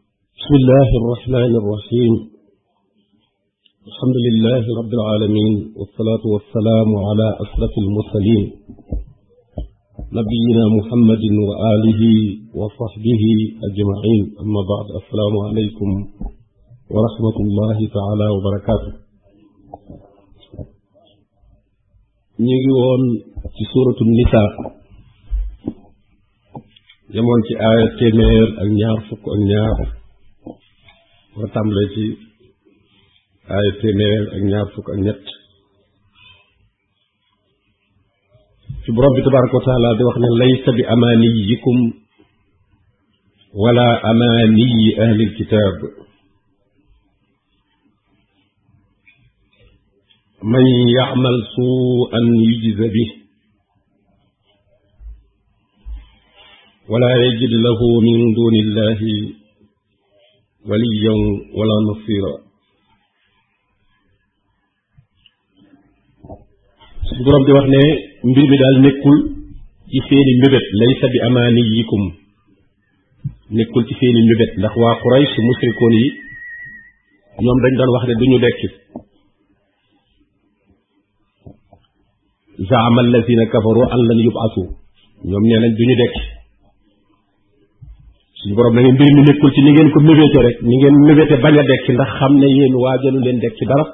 بسم الله الرحمن الرحيم الحمد لله رب العالمين والصلاة والسلام على أشرف المرسلين نبينا محمد وآله وصحبه أجمعين أما بعد السلام عليكم ورحمة الله تعالى وبركاته ñu ngi woon ci suuratu nisaa yemoon ci aaya téeméer ak ñaar fukk ak ñaar war tàmbalee ci aaya téeméer ak ñaar fukk ak ñett ci borom bi tabaraka wa taala di wax ne laysa bi amaaniyikum wala amaaniyi ahlil kitaab من يعمل سوءا يجز به ولا يجد له من دون الله وليا ولا نصيرا su borom di wax ne mbir mi daal nekkul ci seeni mbébét laysa bi amaaniyikum nekkul ci seeni mbébét ndax waa Quraysh musrikoon yi ñoom dañ doon wax ne duñu dekki zaama allazina kafaru an lan yubasu ñoom nee nañ duñu dekki suñu borom na ngeen mbir mi nekkul ci ni ngeen ko mébéte rek ni ngeen mébéte bañ a dekki ndax xam ne yéen waajalu leen dekki dara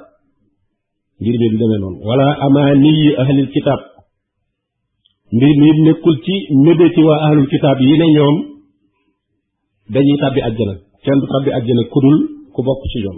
mbir mi du demee noonu wala amaani yi ahlil kitaab mbir mi nekkul ci mébéti waa ahlul kitaab yi ne ñoom dañuy tàbbi àjjana kenn du tàbbi àjjana kudul ku bokk ci ñoom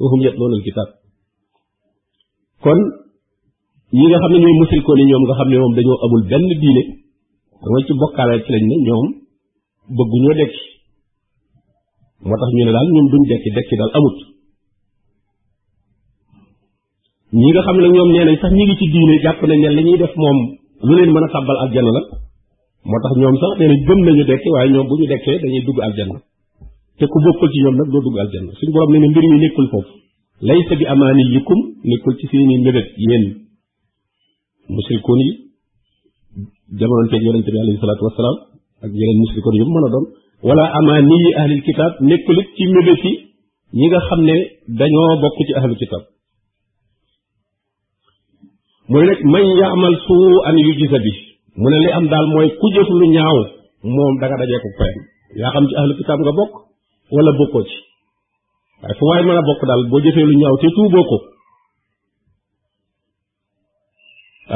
wahum yatluuna alkitab kon ñi nga xam ne ñooy musrikoon yi ñoom nga xam ne moom dañoo amul benn diine dama ci bokkaale ci lañ ne ñoom bëgguñoo dekki moo tax ñu ne daal ñoom duñ dekki dekki daal amut ñi nga xam ne ñoom nee nañ sax ñi ngi ci diine jàpp nañ ne li ñuy def moom lu leen mën a tàbbal aljanna la moo tax ñoom sax nee nañ gëm nañu dekki waaye ñoom bu ñu dekkee dañuy dugg aljanna te ku bokkul ci ñoom nag doo dugg aljanna suñu borom nee na mbir yi nekkul foofu laysa bi amaaniyikum nekkul ci seeni mébét yéen musrikoon yi jamononteeg yonente bi alayhi salaatu wasalaam ak yeneen musrikoon yu mën a doon wala amaani yi ahlil kitaab nekkul it ci mébét yi ñi nga xam ne dañoo bokk ci ahlul kitaab mu ne nag man yaamal suu an yu gisa bi mu ne li am daal mooy ku jëf lu ñaaw moom da nga dajee ko payam yaa xam ci ahlu kitaab nga bokk wala bokkoo ci waaye fu waay mën a bokk daal boo jëfee lu ñaaw te tuuboo ko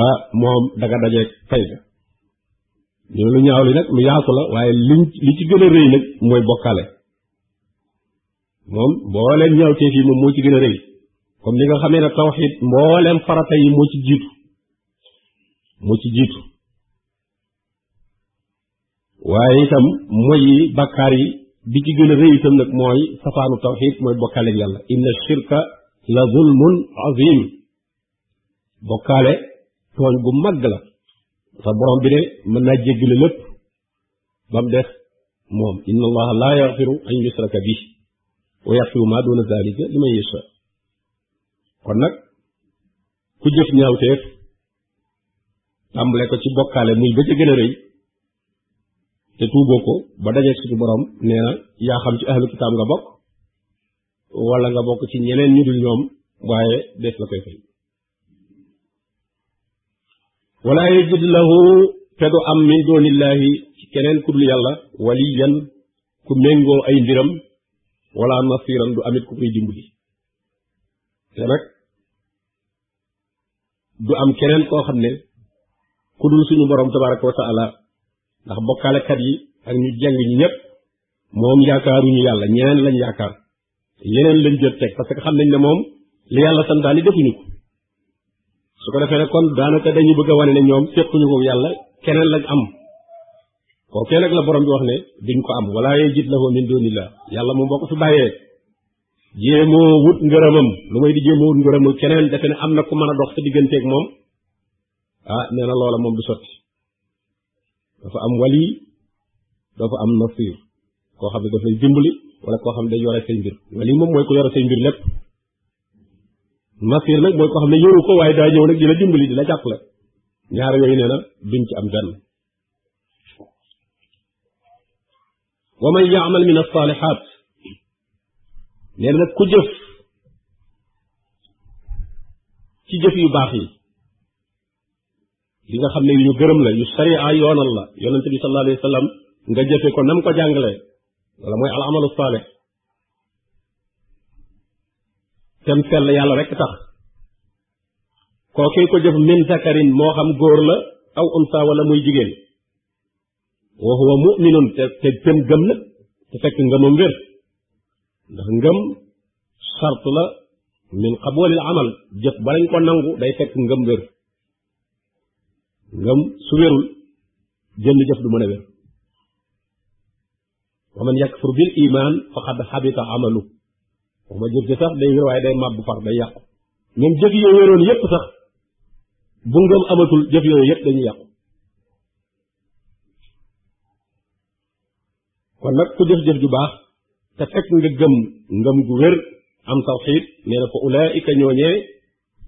ah moom da nga dajeeg fay ga ñu lu ñaaw li nag lu yaatu la waaye liñ li ci gën a rëy nag mooy bokkale moom mbooleem ñaaw teef yi moom moo ci gën a rëy comme ni nga xamee ne tawxid mbooleem farata yi moo ci jiitu moo ci jiitu waaye itam moy yi bakkaar yi bi ci gën a rëy itam nag mooy safaanu tawxid mooy bokkaale yàlla inna shirka la zulmun azim bokkaale tooñ bu mag la sa borom bi ne mën naa jéggale lépp ba mu des moom inna allaha laa yaxfiru an yusraka bi wa yaxfiru maa duna zalika liman yasha kon nag ku jëf ñaawteef tàmbale ko ci bokkaale muy ba ca gën a rëy te tuuboo ko ba dajeeg suñu borom nee na yaa xam ci ahlu kitaab nga bokk wala nga bokk ci ñeneen ñu dul ñoom waaye des la koy fay wala yajid lahu te du am min doonillaahi ci keneen ku dul yàlla waliyan ku méngoo ay mbiram wala nasiran du amit ku koy dimbali te nag du am keneen koo xam ne ku dul suñu borom tabaraka wa taala ndax bokkaalekat yi ak ñu jàng ñi ñëpp moom yaakaaruñu yàlla ñeneen lañ yaakaar yeneen lañ jël teg parce que xam nañ ne moom li yàlla santaani defuñu ko su ko defee nag kon daanaka dañu bëgg a wane ne ñoom séquñu ko yàlla keneen lañ am koo keneen la borom bi wax ne duñ ko am wala yajid lahu min dunillah yàlla moom boo ko fi bàyyee jéemoo wut ngërëmam lu may di jéemoo wut ngërëmul keneen defe ne am na ku mën a dox sa digganteeg moom ah nee na loola moom du sotti dafa am wali dafa am nasir koo xam ne daf lay dimbali wala koo xam ne day yore say mbir wali moom mooy ko yore say mbir lépp nasir nag mooy koo xam ne yoru ko waaye daa ñëw nag di la dimbali di la jàppale ñaar yooyu nee na duñ ci am benn wa man yaamal min alsaalihaat nee na nag ku jëf ci jëf yu baax yi li nga xam ne yu ñu gërëm la yu sariya yoonal la yonente bi sallallahu alayhi wa sallam nga jëfe ko nam ko jàngale wala mooy al amalu saalih tem sell yàlla rek tax kookee ko jëf min zakarin moo xam góor la aw unsa wala muy jigéen wa huwa muminun te te gëm gëm la te fekk ngëmam wér ndax ngëm sart la min qabulil amal jëf ba lañ ko nangu day fekk ngëm wér ngëm su wérul jënd jëf du mën a wér wa man yakfur bil iman faqad habita amalu wa ma jëf sax day wér waaye day màbb far day yàqu même jëf yo wéroon yépp sax bu ngëm amatul jëf yo yépp dañu yàqu kon nag ku jëf jëf ju baax te fekk nga gëm ngëm gu wér am tawxiid nee na fa ulaayika ñooñee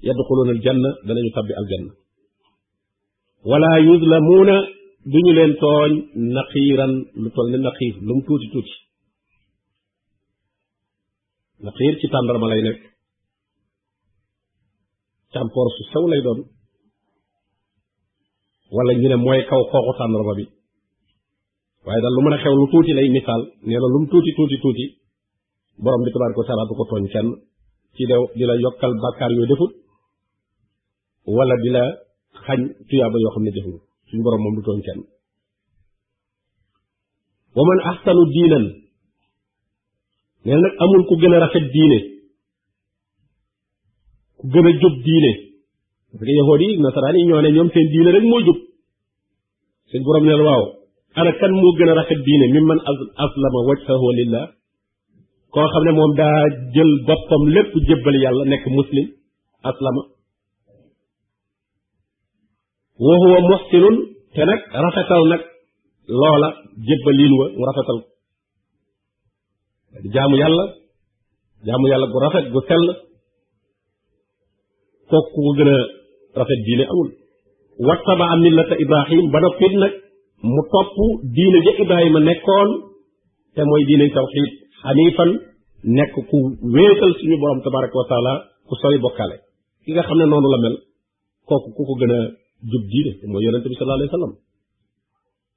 yadxuluuna aljanna danañu tabbi aljanna wala yuzlamuuna du ñu leen tooñ naqiiran lu toll ne naqiir lu mu tuuti tuuti naqiir ci tàndarma lay nekk càmpoor su sew lay doon wala ñu ne mooy kaw xooxu tàndarma bi waaye daal lu mën a xew lu tuuti lay misaal nee na lu mu tuuti tuuti tuuti borom bi tabaaraka wa taala du ko tooñ kenn ci dew di la yokkal bàkkaar yoo defut wala di la xañ tuyaaba yoo xam ne jëf nga suñu borom moom du tooñ kenn wa man ahsanu diinan nee nag amul ku gën a rafet diine ku gën a jub diine parce que yahood yi nasaraan yi ñoo ne ñoom seen diine rek moo jub suñ borom ne la waaw ana kan moo gën a rafet diine mi man aslama wajhahu lillah koo xam ne moom daa jël boppam lépp jébbal yàlla nekk muslim aslama wa huwa muhsinun te nag rafetal nag loola jébbaliin wa mu rafetal di jaamu yàlla jaamu yàlla gu rafet gu sell kooku ku ko gën a rafet diine amul wattaba millata ibrahim ba noppit nag mu topp diine ja ibrahima nekkoon te mooy diine tawxid xanifan nekk ku wéetal suñu borom tabaraka wa taala ku sori bokkaale ki nga xam ne noonu la mel kooku ku ko gën a jub diine te mooy yonente bi sallallahu alayhi wa sallam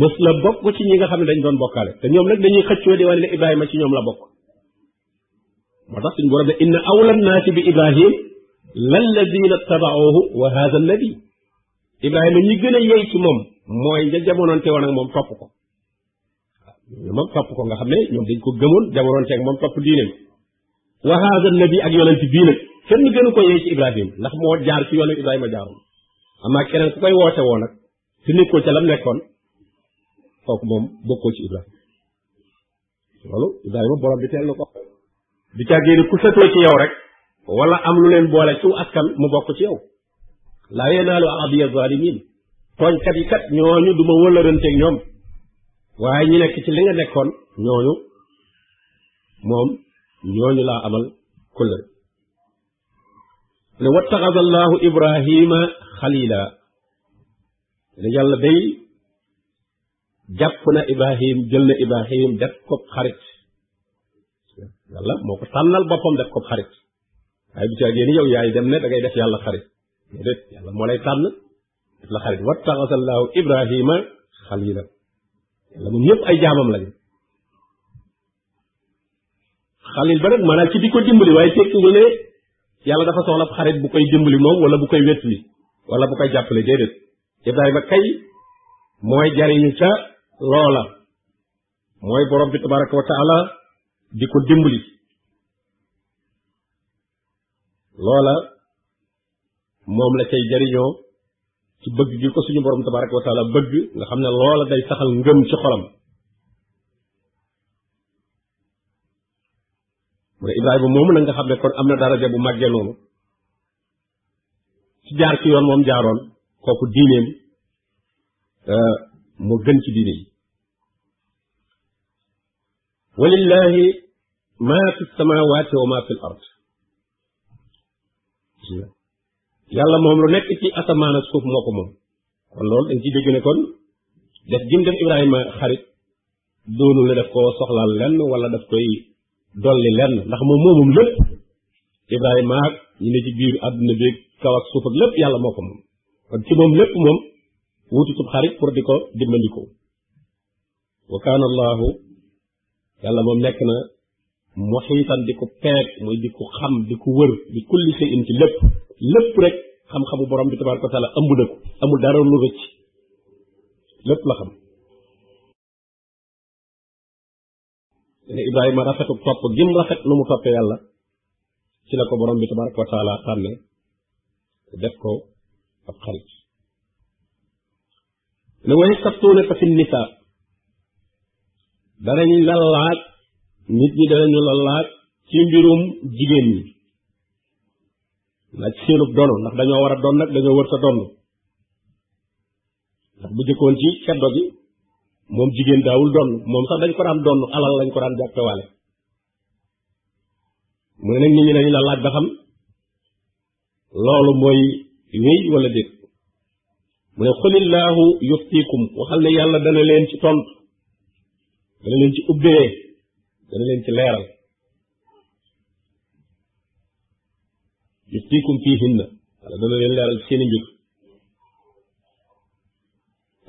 mës la bokk ci ñi nga xam ne dañ doon bokkaale te ñoom nag dañuy xëccoo di wane ne Ibrahima ci ñoom la bokk moo tax suñu borom ne inna awla naasi bi Ibrahim lalladina tabaoohu wa haada nabi Ibrahima ñi gën a yey ci moom mooy ja jamonoonte woon ak moom topp ko waaw moom topp ko nga xam ne ñoom dañ ko gëmoon jamonoonte ak moom topp diineem wa haada nabi ak yonent bii nag kenn gënu ko yey ci Ibrahim ndax moo jaar ci yoonu Ibrahima jaaroon amaa keneen ku koy woote woo nag te nekkoo ca lam nekkoon kooku moom bokkoo ci Ibrahima loolu Ibrahima borom bi teel na ko du càggee ni ku setoo ci yow rek wala am lu leen boole ci askan mu bokk ci yow laa yenaalu ahadiya zalimin tooñkat yi kat ñooñu du ma wëlëranteeg ñoom waaye ñi nekk ci li nga nekkoon ñooñu moom ñooñu laa amal kullëre ne wattaxada allahu ibrahima xalila ne yàlla day jàpp na ibrahim jël na ibrahim def ko xarit yàlla moo ko tànnal boppam def ko xarit waaye bu caa génn yow yaay dem ne da ngay def yàlla xarit déedéet yàlla moo lay tànn def la xarit wattaxasa allahu ibrahima xalila yàlla moom ñëpp ay jaamam lañu xalil ba nag maanaam ci di ko dimbali waaye tekkiwul ne yàlla dafa soxla xarit bu koy dimbali moom wala bu koy wet wi wala bu koy jàppale déedéet Ibrahima kay mooy jariñu ca loola mooy borom bi tabaraka wa taala di ko dimbali loola moom la cay jariñoo ci bëgg gi ko suñu borom tabaraka wa taala bëgg nga xam ne loola day saxal ngëm ci xolam mu ne Ibrahima moomu nag nga xam ne kon am na daraja bu màggee noonu ci jaar ci yoon moom jaaroon kooku diineem moo gën ci diine yi walillahi ma fi samawati wa ma fi l ard yàlla moom lu nekk ci asamaan ak suuf moo ko moom kon loolu dañ ci dégg ne kon def jim def ibrahima xarit doonu la daf ko soxlaal lenn wala daf koy dolli lenn ndax moom moomum lépp ibrahima ak ñu ne ci biir àdduna bi kaw ak suuf ak lépp yàlla moo ko moom kon ci moom lépp moom wuti sub xarit pour di ko dimbandikoo wa kaana allahu yàlla moom nekk na muxiitan di ko peeg mooy di ko xam di ko wër di kulli shay in ci lépp lépp rek xam-xamu borom bi tabaraka wa taala ëmb na ko amul dara lu rëcc lépp la xam ne Ibrahima rafetu topp gim rafet nu mu toppee yàlla ci la ko borom bi tabaraka wa taala tànne def ko ab xarit ne wa yastaftuunaka fi nisaa danañ la laaj nit ñi danañu la laaj ci mbirum jigéen ñi laaj seenub dono ndax dañoo war a doon nag dañoo wër sa doon ndax bu jëkkoon ci ceddo gi moom jigéen daawul doon moom sax dañ ko daan doon alal lañ ko daan jàppewaale mu ne nag nit ñi dañu la laaj ba xam loolu mooy wéy wala déet mu ne xulillaahu yuftikum waxal ne yàlla dana leen ci tontu dana leen ci ubbee dana leen ci leeral yuftikum fiihinna wala dana leen leeral ci seen i mbir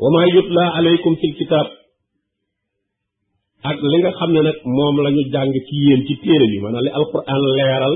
wa maa yutla alaykum fil kitaab ak li nga xam ne nag moom la ñu jàng ci yéen ci téere bi maanaam li alquran leeral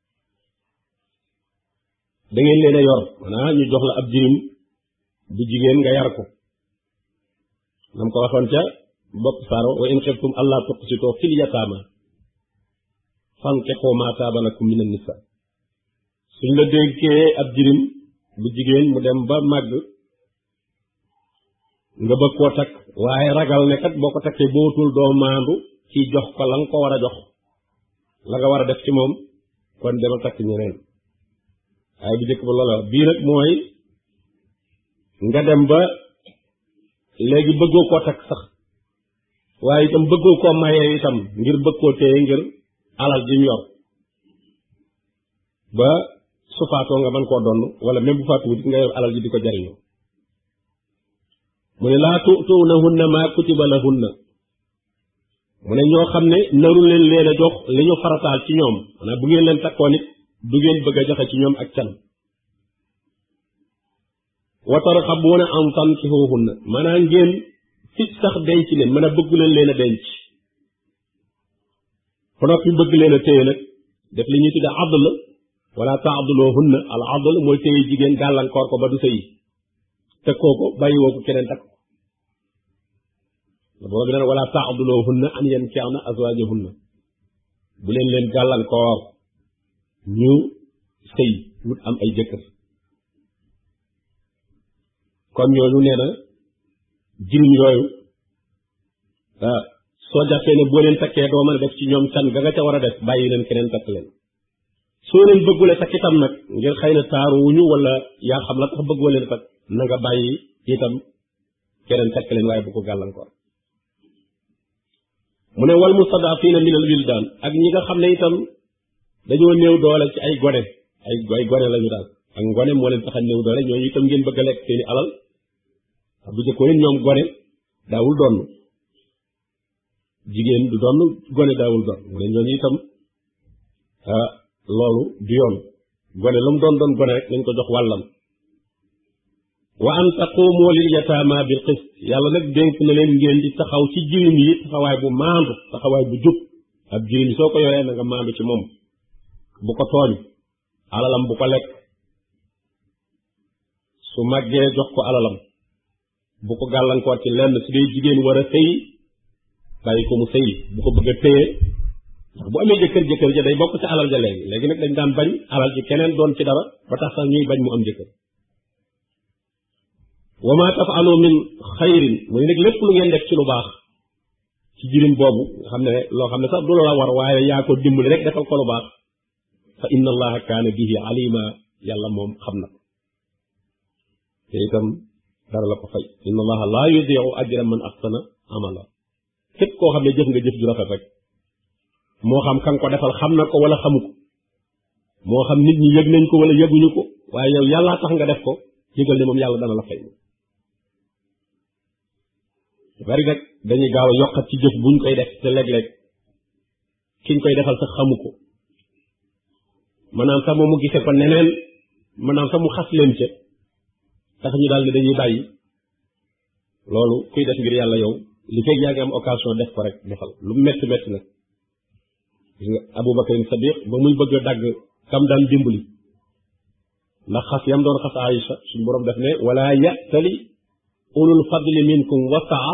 da ngeen leen a yor maanaam ñu jox la ab jirim bu jigéen nga yar ko nam ko waxoon ca bopp saaro wa in xiftum allah tuqsitoo fil yataama fankixoo maa taaba lakum mina nisa suñ la dénkee ab jirim bu jigéen mu dem ba màgg nga bëgg koo takk waaye ragal ne kat boo ko takkee bootul doo maandu ci jox ko la nga ko war a jox la nga war a def ci moom kon dama takk ñeneen waaye bu njëkk ba loola bii nag mooy nga dem ba léegi bëggoo koo takk sax waaye itam bëggoo koo mayee itam ngir bëgg koo téye ngir alal ji mu yor ba su faatoo nga mën koo donn wala même bu faatuwut nga yor alal ji di ko jariñoo mu ne laa tu'tuunahunna maa kutiba lahunna mu ne ñoo xam ne naru leen leen a jox li ñu farataal ci ñoom maanaam bu ngeen leen takkoon it du ngeen bëgg a joxe ci ñoom ak can wa tarxabuuna an tankihuhunna maanaam ngeen fit sax denc leen mën a bëgg leen leen a denc ba noppi bëgg leen a téye nag def li ñuy tudde adl wala taaduloohunna al adl mooy téye jigéen gàllankoor ko ba du sëy te kooku bàyyi woo ko keneen takk borom bi nag wala taaduloohunna an yanki'na azwaajahunna bu leen leen gàllankoor ñu sëy wut am ay jëkkër kon ñooñu nee na jirim yooyu ah, soo jàppee ne boo leen takkee doo mën a def ci ñoom can ga nga ca war a def bàyyi leen keneen takk leen soo leen bëggule takk itam nag ngir xëy na taaru wuñu wala yaa xam la tax bëggoo leen takk na nga bàyyi itam keneen takk leen waaye bu ko gàllankoor mu ne wal mustadafina min al wildaan ak ñi nga xam ne itam dañoo néew doole ci ay gone ay ay gone lañu daal ak ngone moo leen tax a néew doole ñooñu itam ngeen bëgg a lekk seeni alal bu jëkkoon ñoom gone daawul doon jigéen du doon gone daawul doon mu ne ñooñu itam ah loolu du yoon gone lu mu doon doon gone rek nañ ko jox wàllam wa an taqumu lil yataama bil qist yàlla nag dénk na leen ngeen di taxaw ci jirim yi taxawaay bu maandu taxawaay bu jub ab jirim soo ko yoree na nga maandu ci moom bu ko tooñ alalam bu ko lekk su màggee jox ko alalam bu ko gàllankoor ci lenn su dee jigéen war a sëy bàyyi ko mu sëy bu ko bëgg a téye ndax bu amee jëkkër jëkkër ja day bokk ci alal ja léegi léegi nag dañ daan bañ alal ji keneen doon ci dara ba tax sax ñuy bañ mu am jëkkër wa ma tafalu min xayrin muy nag lépp lu ngeen def ci lu baax ci jirim boobu nga xam ne loo xam ne sax du la war waaye yaa ko dimbali rek defal ko lu baax fa inna allaha kaana bihi alima yàlla moom xam na ko te itam dara la ko fay inna allaha laa yudiu ajra man ahsana amala képp koo xam ne jëf nga jëf ju rafet rek moo xam kan ko defal xam na ko wala xamu ko moo xam nit ñi yëg nañ ko wala yëguñu ko waaye yow yàllaa tax nga def ko yëgal ne moom yàlla dana la fay bari nag dañuy gaaw a yokkat ci jëf buñ koy def te léeg-léeg kiñ koy defal sax xamu ko maanaam sax moom mu gisee ko neneen maanaam sax mu xas leen ca tax ñu daal ne dañuy bàyyi loolu kuy def ngir yàlla yow li fekk yaa ngi am occasion def ko rek defal lu métti métti nag gis nga Abubakar Sadiq ba muy bëgg a dagg kam daan dimbali ndax xas yam doon xas Aïcha suñu borom def ne wala ya'tali ulul fadli minkum wasaa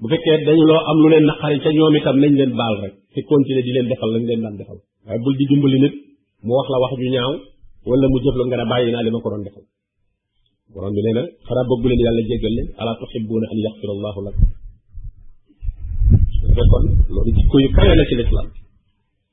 bu fekkee dañ loo am lu leen naqari ca ñoom itam nañ leen baal rek te continuer di leen defal lañ leen daan defal waaye bul di dimbali nit mu wax la wax ju ñaaw wala mu jëf la nga ne bàyyi naa li ma ko doon defal borom bi nee na xanaa bëggu leen yàlla jéggal leen ala tuhibbuna an yaxfira allahu lakum kon loolu jikko yu kawe la ci lislaam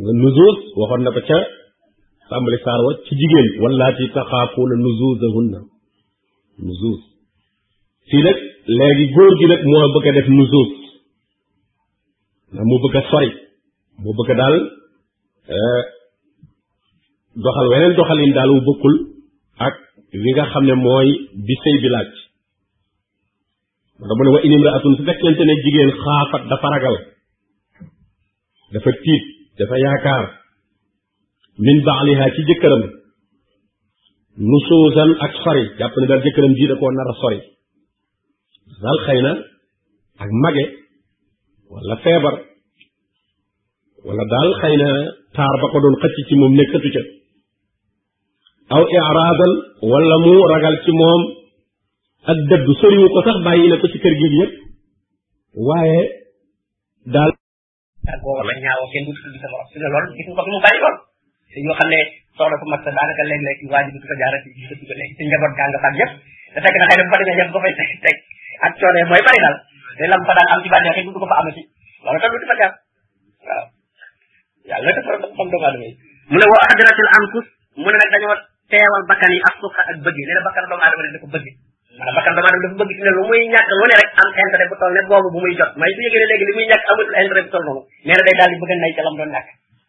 nga nuzuuz waxoon na ko ca tàmbali saar wa ci jigéen wallaati taxaafuuna nuzuuzahunna nuzuuz fii nag léegi góor gi nag moo bëgg a def nuzuuz ndax moo bëgg a sori moo bëgg a daal eh, doxal weneen doxalin daal wu bokkul ak wi nga xam ne mooy bi sëy bi laaj da mu ne wa in imraatun su fekkente ne jigéen xaafat dafa ragal dafa tiit dafa yaakaar min baaliha ci jëkkëram nusuusan ak sori jàpp ne daal jëkkëram ji da koo nar a sori daal xëy na ak mage wala feebar wala daal xëy na taar ba ko doon xëcc ci moom nekkatu ca aw iraadan wala mu ragal ci moom ak dëddu soriwu ko sax bàyyi na ko ci kër gi yëpp waaye daal daal boo war a ñaawoo kenn du tudd sa morom su ne loolu gis nga ko mu bari lool te ñoo xam ne soxna ko mag sa daanaka léeg-léeg waa ji du ko jaarati gis nga ko léegi te njaboot gaa nga faat yëpp te fekk na xëy na bu fa demee yëpp ba fay teg teg ak coono mooy bari daal te lam fa daan am ci bànneex du ko fa amati loolu tam lu di fa jàpp waaw yàlla dafa xam doomu aadama yi mu ne wa adratil anfus mu ne nag dañoo teewal bakkan yi ak suuxa ak bëgg nee na bakkan doomu aadama dafa bëgg ndax bakkan doomu aadama dafa bëgg ci ne lu muy ñàkk lu ne rek am intérêt bu toll ne boobu bu muy jot may su yëgee ne léegi li muy ñàkk amatul intérêt bu toll noonu nee na day daal di bëgg a nay ca lam doon ñàkk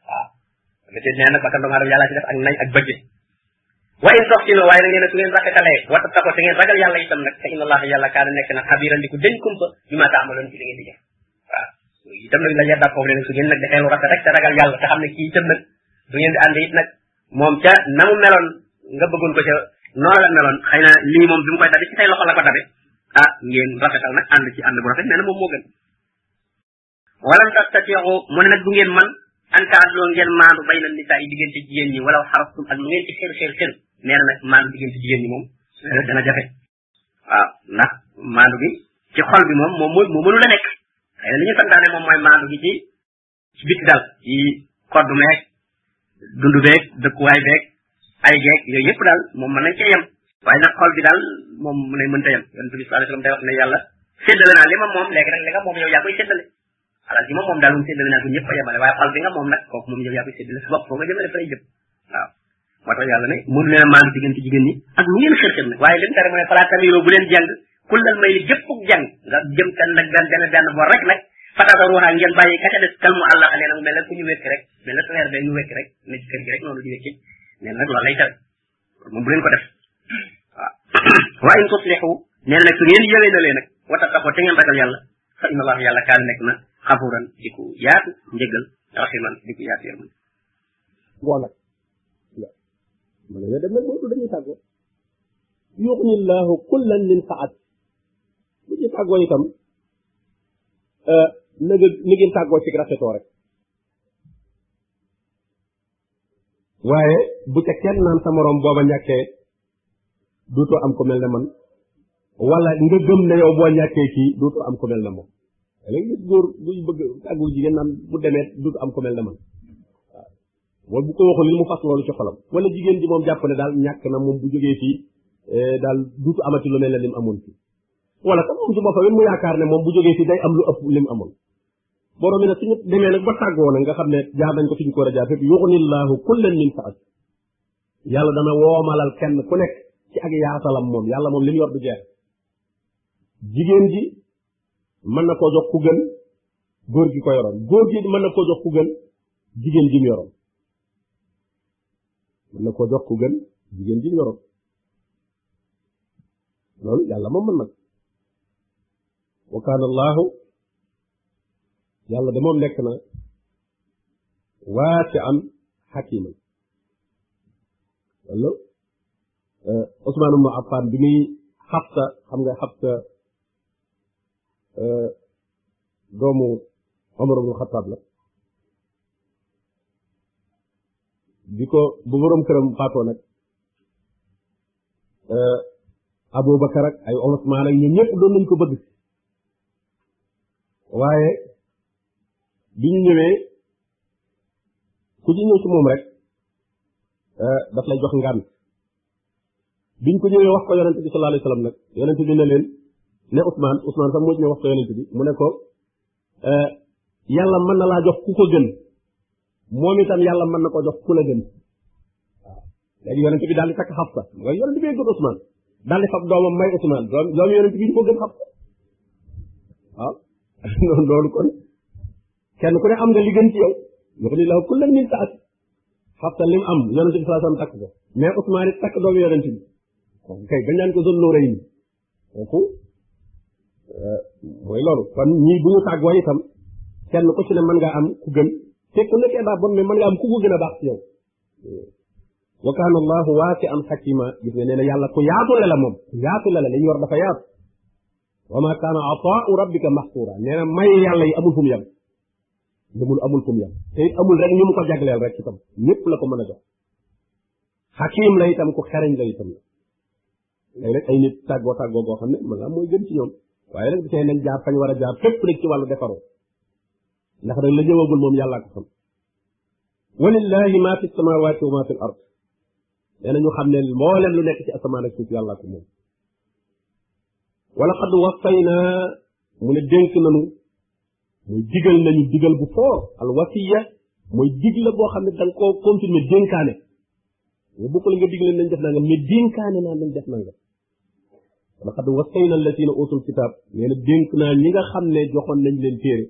waaw nee na bakkan doomu aadama yàlla ci def ak nay ak bëgg wa in toxsino waaye nag nee na su ngeen rafetalee wata tako te ngeen ragal yàlla itam nag fa inna allaha yàlla kaana nekk na xabiran di ko deñ kumpa bi ma taamaloon ci li ngeen di jëf waaw itam nag la yar daal foofu ne nag su ngeen nag defee lu rafet rek te ragal yàlla te xam ne kii itam nag du ngeen di ànd it nag moom ca na mu meloon nga bëggoon ko ca noonu la meloon xëy na lii moom bi mu koy dabe ci say loxo la ko dabe ah ngeen rafetal nag ànd ci ànd bu rafet nee na moom moo gën walam tastatiu mu ne nag du ngeen man an taadloo ngeen maandu bay na nisaa yi diggante jigéen ñi wala xarastum ak lu ngeen ci xër xër xër nee na nag maandu diggante jigéen ñi moom dana jafe waaw ndax maandu bi ci xol bi moom moom moo mënu la nekk xëy na li ñu santaane moom mooy maandu gi ci ci biti dal ci koddu meeg dund beeg dëkkuwaay beeg ay geeg yooyu yëpp daal moom mën nañ cee yem waaye nag xol bi daal moom mu ne mënta yem yonent bi sallallahu alayhi wasallam day wax ne yàlla séddale naa li ma moom léegi nag li nga moom yow yaa koy séddale alal ji ma moom daal moom séddale naa ko ñëpp a yemale waaye xol bi nga moom nag kooku moom yow yaa koy séddale sa bopp foo nga jëmale fa lay jëm waaw moo tax yàlla ne mënu leen a maandu diggante jigéen ñi ak mu ngeen xërxër nag waaye leen tere mu ne falaa tamiloo bu leen jàng kullal may li gépp jàng nga jëm kan nag benn benn benn bor rek nag fatasa ruuxaa ngeen bàyyi ka ca des kal mu àlla xalee nag mel na ku ñu wekk rek mel na weer bee ñu wekk rek ne ci kër gi rek noonu di wekki nee nag loolu lay tere moom bu leen ko def waaw wa in tuslixu nee nag su ngeen yëwee na leen nag wata taxoo te ngeen ragal yàlla fa inna allah yàlla kaal nekk na xafuran di ko yaatu njëgal raximan di ko yaatu yërmande mën nañoo dem nag boobu dañuy tàggoo yuxni llahu kullan min saat bu ñu tàggoo itam euh, na nga ni ngeen tàggoo ci rafetoo rek waaye bu ca kenn naan sa moroom booba ñàkkee duutoo am ku mel ne man wala nga gëm ne yow boo ñàkkee kii duutoo am ku mel ne moom léegi nit góor buy bëgg tàggu jigéen naan bu demee duutoo am ku mel ne man wala bu ko waxul li mu fas loolu ci xolam wala jigéen ji moom jàpp ne daal ñàkk na moom bu jógee fii eh, daal duutu amati lu mel ne lim amoon fii wala sax moom ci boppam mu yaakaar ne moom bu jógee fii day am lu ëpp lim amoon borom bi nag suñu demee nag ba tàggoo nag nga xam ne jaar nañ ko fi ñu ko war a jaar fépp yuxnillaahu kullan min saat yàlla dana woomalal kenn ku nekk ci ak yaatalam moom yàlla moom li mu yor du jeex jigéen ji mën na koo jox ku gën góor gi ko yoroon góor gi mën na koo jox ku gën jigéen ji mu yoroon mën na koo jox ku gën jigéen ji mu yoroon loolu yàlla moom mën nag wa kaana allaahu yàlla de moom nekk na waasi an xakiman wala eh, Usmaan ibnu Affaan bi muy xabta xam nga xabta euh, doomu Omar ibn Xattaab la bi ko bu borom këram faatoo nag euh, Abubakar ak ay Usmaan ak ñoom ñëpp doon nañ ko bëgg waaye bi ñu ñëwee ku ci ñëw ci moom rek euh, daf lay jox ngànt biñ ko ñëwee wax ko yonente bi sallallahu alayhi wasallam nag yonente bi ne leen ne Ousmane Ousmane sax moo ñëw wax ko yonente bi mu ne ko eh, yàlla mën na laa jox ku ko gën moom itam yàlla mën na ko jox ku la gën waaw léegi yonente bi daal di takk Xafsa mooy yonente bi gën Ousmane daal di fab doomam may Ousmane doom doom yonente bi ñu ko gën Xafsa waaw loolu kon kenn ku ne am nga li gën ci yow yox ni la kullan min saati Xafsa lim am yonent bi sallallahu alayhi wasallam takk ko mais Ousmane it takk doomu yonent bi kooku kay bañ naan ko zone loo rëy ni kooku euh, mooy loolu kon ñii bu ñu tàggoo itam kenn ku ci ne mën ngaa am ku gën te ku nekkee daa bon mais mën ngaa am ku ko gën a baax ci yow wa kaana allahu waasi an xakima gis nga nee na yàlla ku yaatu la la moom ku yaatu la la li ñu war dafa yaatu wa ma kaana ataau rabbika maxsuura nee na may yàlla yi amul fu mu yem demul amul kum yam te it amul rek ñu mu ko jagleel rek itam ñëpp la ko mën a jox xakim la itam ku xereñ la itam la léegi nag ay nit tàggoo tàggoo goo xam ne mën naa mooy gën ci ñoom waaye nag tey nañ jaar fañ war a jaar fépp rek ci wàllu defaru ndax rek la ñëwagul moom yàllaa ko xam walillahi ma fi samawati wa ma fi l ard nee na ñu xam ne mboolem lu nekk ci asamaan ak suuf yàllaa ko moom wala xad wasayna mu ne dénk nanu mooy digal nañu digal bu foor al wasiya mooy dig la boo xam ne da nga koo confirmer dénkaane nga bokkul nga digle nañ def nangam mais dénkaane naa nañ def nangam laqad wasayna alladina utul kitab nee na dénk naa ñi nga xam ne joxoon nañ leen téere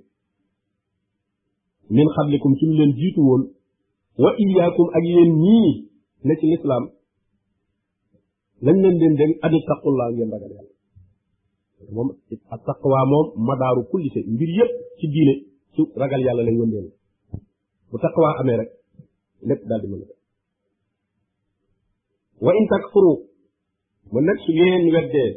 min xablikum ci lu leen jiitu woon wa iyaakum ak yéen ñii ne ci lislaam lañ leen leen dénk adi taqullaa ngeen ragal yàlla moom ak taqwa moom madaaru kulli shay mbir yëpp ci diine ci ragal yàlla lay wëndeel bu taqwa amee rek lépp daal di mën a def wa in takfuru man nag su ngeen weddee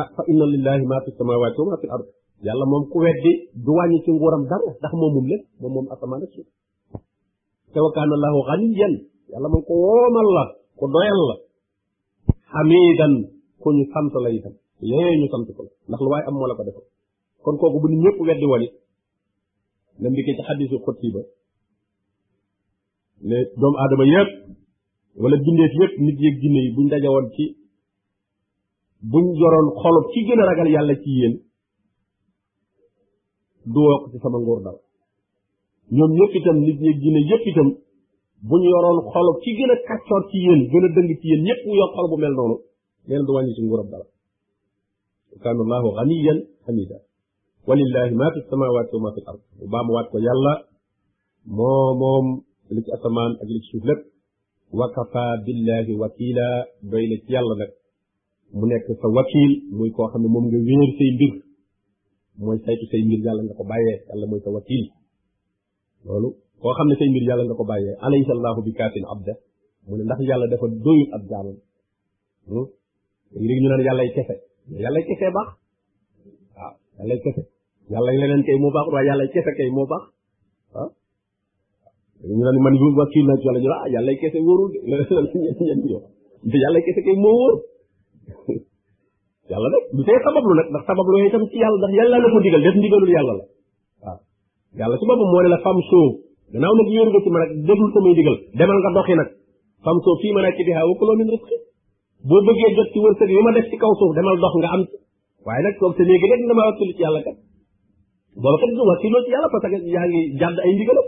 ah fa inna lillahi ma fi samawati wa ma fi ard yàlla moom ku weddi du wàññi ci nguuram dara ndax moom moom lépp moom moom asamaan ak suuf te wa kaana allahu ganiyan yàlla man ko woomal la ko doyal la xamidan ku ñu sant la itam lee ñu sant ko ndax lu waaye am moo la ko defal kon kooku bu nit ñëpp weddi woon it na ndikkee ci xadisu xotsi ba ne doomu aadama yëpp wala bindeef yëpp nit yëg jinne yi buñ dajawoon ci buñ yoroon xolub ci gën a ragal yàlla ci yéen du wokk ci sama nguur dal ñoom ñëpp itam nit ñi gine yëpp itam bu ñu yoroon xolo ci gën a kàccoor ci yéen gën a dëng ci yéen ñëpp mu yor xol bu mel noonu leen du wàññi ci nguuram dara kaana allahu ganiyan hamida walillahi ma fi samawati wa ma fi ard bu baamu waat ko yàlla moo moom li ci asamaan ak li ci suuf lépp wa kafa billahi wakila doy na ci yàlla nag mu nekk sa wakiil muy koo xam ne moom nga wéer say mbir mooy saytu say mbir yàlla nga ko bàyyee yàlla mooy sa wakiil loolu koo xam ne say mbir yàlla nga ko bàyyee alaysa allahu bi kaafin abda mu ne ndax yàlla dafa doyul ab jaamam hmm? léegi léegi ñu naan yàllay kese yàllay kese baax waaw yàllay kese yàlla leneen kay moo baax waaye yàllay kese kay moo baax ah? ñu naan man yow wàccu naa ci yàlla ñu ah yàlla kese wóorul de yàlla kese kay moo wóor yàlla nag du tey sabablu nag ndax sabablu yooyu itam ci yàlla ndax yàlla la ko digal def ndigalul yàlla la waaw yàlla ci boppam moo ne la fam soo gannaaw nag yéen nga ci man ak déglu samay digal demal nga doxi nag fam soo fii mën a ci di xaa wakkuloo min risqi boo bëggee jot ci wërsëg yi ma def ci kaw suuf demal dox nga am waaye nag toog te léegi rek na ma wàkkilu ci yàlla kat booba kat nga wàkkiloo ci yàlla parce que yaa ngi jàdd ay ndigalam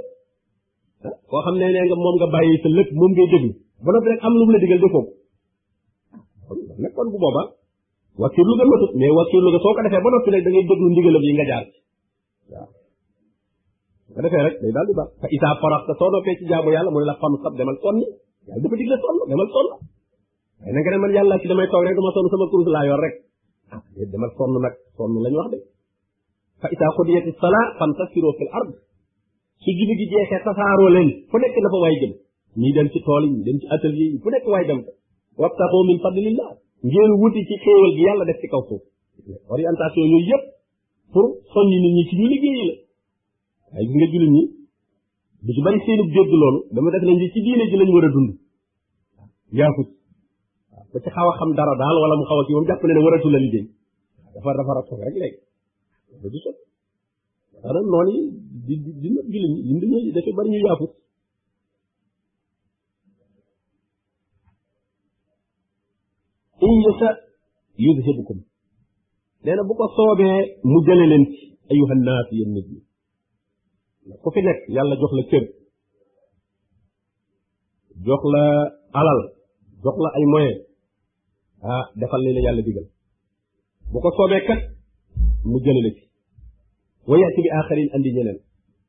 ah, koo xam ne nee nga moom nga bàyyi sa lépp moom ngay déglu ba noppi rek am lu mu la digal defoo ko ah, nag kon bu booba wàkkilu nga matut mais wàkkilu nga soo ko defee ba noppi nag da ngay déglu ndigalam yi nga jaar waaw su ko defee rek day daal di baax fa isa faraxta soo noppee ci jaamu yàlla mu ne la fam sab demal sonni yàlla dafa digle sonn demal sonn waaye nag man yàlla ci damay toog rek dama sonn sama kurus laa yor rek ah déet demal sonn nag sonn lañ wax de fa isa xudiyati sala fantasiro fil ard su julli gi jeexee tasaaroo leen fu nekk na fa waay jëm ñii dem ci tool yi ñii dem ci atelier yi fu nekk waay dem ko wabtaxu min fadlillah ngeen wuti ci xéewal gi yàlla def ci kaw suuf orientation yooyu yëpp pour soññ nit ñi ci ñu liggéeyi la waaye gis nga jullit ñi du ci bari seenub dégg loolu dama def nañ ci diine ji lañ war a dund yaafus waaw ba ci xaw a xam dara daal wala mu xaw a kii moom jàpp ne ne waratu la liggéey dafa dafa rab rek léegi da du sot maanaam noonu yi di di di not jullit ñi ñun dañoo dafa bari ñu yaafus in yasha yudhibkum nee na bu ko soobee mu jële leen ci ayuha naas yéen nit ñi ku fi nekk yàlla jox la cër jox la alal jox la ay moyen ah defal li la yàlla digal bu ko soobee kat mu jële la ci wa yaati bi aaxarin andi ñeneen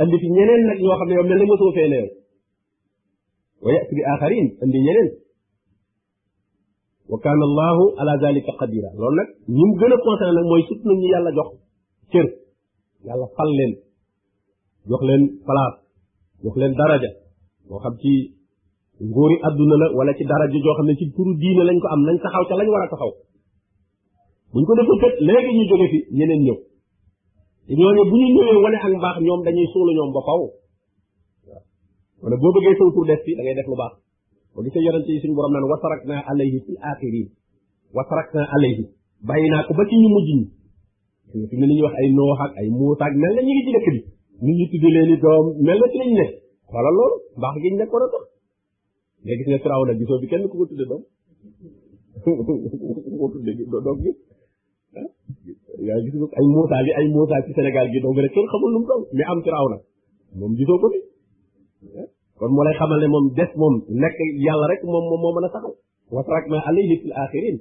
andi fi ñeneen nag ñoo xam ne yow mel na mosoo fee ne wa yati bi axarin andi ñeneen wa kaana allahu ala dalika qadira loolu nag ñi mu gën a concerné nag mooy sut nañu yàlla jox cër yàlla fal leen jox leen place jox leen daraja moo xam ci nguuri adduna la wala ci daraja joo xam ne ci turu diine lañ ko am nañ taxaw ca lañ war a taxaw buñ ko defee kat léegi ñu jóge fi ñeneen ñëw te ñooñu bu ñu ñëwee wane ak mbaax ñoom dañuy suulu ñoom ba faw wala boo bëggee saw tur des fi da ngay def lu baax ba gisee yonente yi suñu borom naan wasarak naa alayhi fil axirin wasarak naa alayhi bàyyi naa ko ba ci ñu mujj ñi fi mu ne ñuy wax ay noox ak ay muusa ak mel na ñu ngi ci dëkk bi ñu ngi tuddi leen i doom mel na ci lañ ne xoolal loolu mbaax gi ñu nekkoon a tax nga gis ne Firawna gisoo bi kenn ku ko tudde doom ku ko tudde doom gi yaa gis nga ay Moussa li ay Moussa ci Sénégal gi doom rek kenn xamul lu mu doon mais am Firawna moom gisoo ko fi kon moo lay xamal ne moom des moom nekk yàlla rek moom moom moo mën a saxal wa tarakna alayhi fil axirin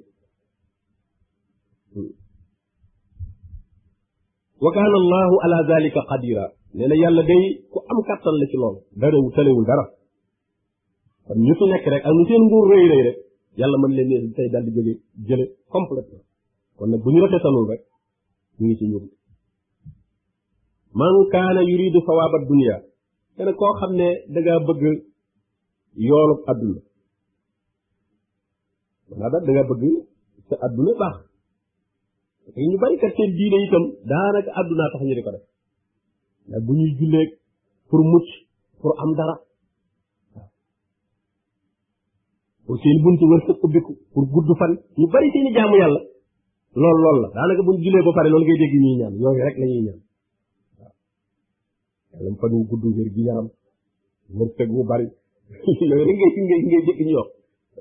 wa kaana allahu ala dalika qadira nee na yàlla day ku am kàttan la ci loolu dara wu talewul dara kon ñu fi nekk rek ak lu seen nguur rëy rëy rek yàlla mën leen ne tey daal di jóge jële complètement kon nag bu ñu rafetalul rek ñu ngi ci ñur man kaana yuridu sawaaba dunia kenn koo xam ne dangaa bëgg yoolub àdduna maanaam daal dangaa bëgg sa àdduna baax ñu bari kat seen diine itam daanaka àdduna tax ñu di ko def ndax bu ñuy julleeg pour mucc pour am dara pour seen buntu wërsëg ubbiku pour gudd fan ñu bari seeni jaamu yàlla lool lool la daanaka buñ jullee ba pare loolu ngay dégg ñuy ñaan yooyu rek la ñuy ñaan yàlla fan wu gudd wér gi yaram wërsëg wu bari yooyu rek ngay ngay ngay dégg ñu wax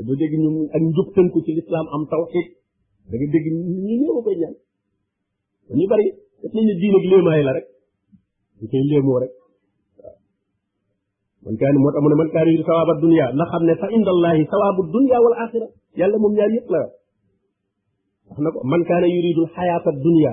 doo dégg ñu ak njub tënku ci lislaam am tawxiid da nga dégg ñu ñëw koy ñaan ñu bari daf nañu diin ak léemaay la rek ñu koy léemoo rek man kaani moo tax mu ne man kaani yuridu sawaaba dunya na xam ne fa inda allahi sawaabu dunya wal axira yàlla moom ñaar yëpp la wax na ko man kaana yuridu xayaata dunya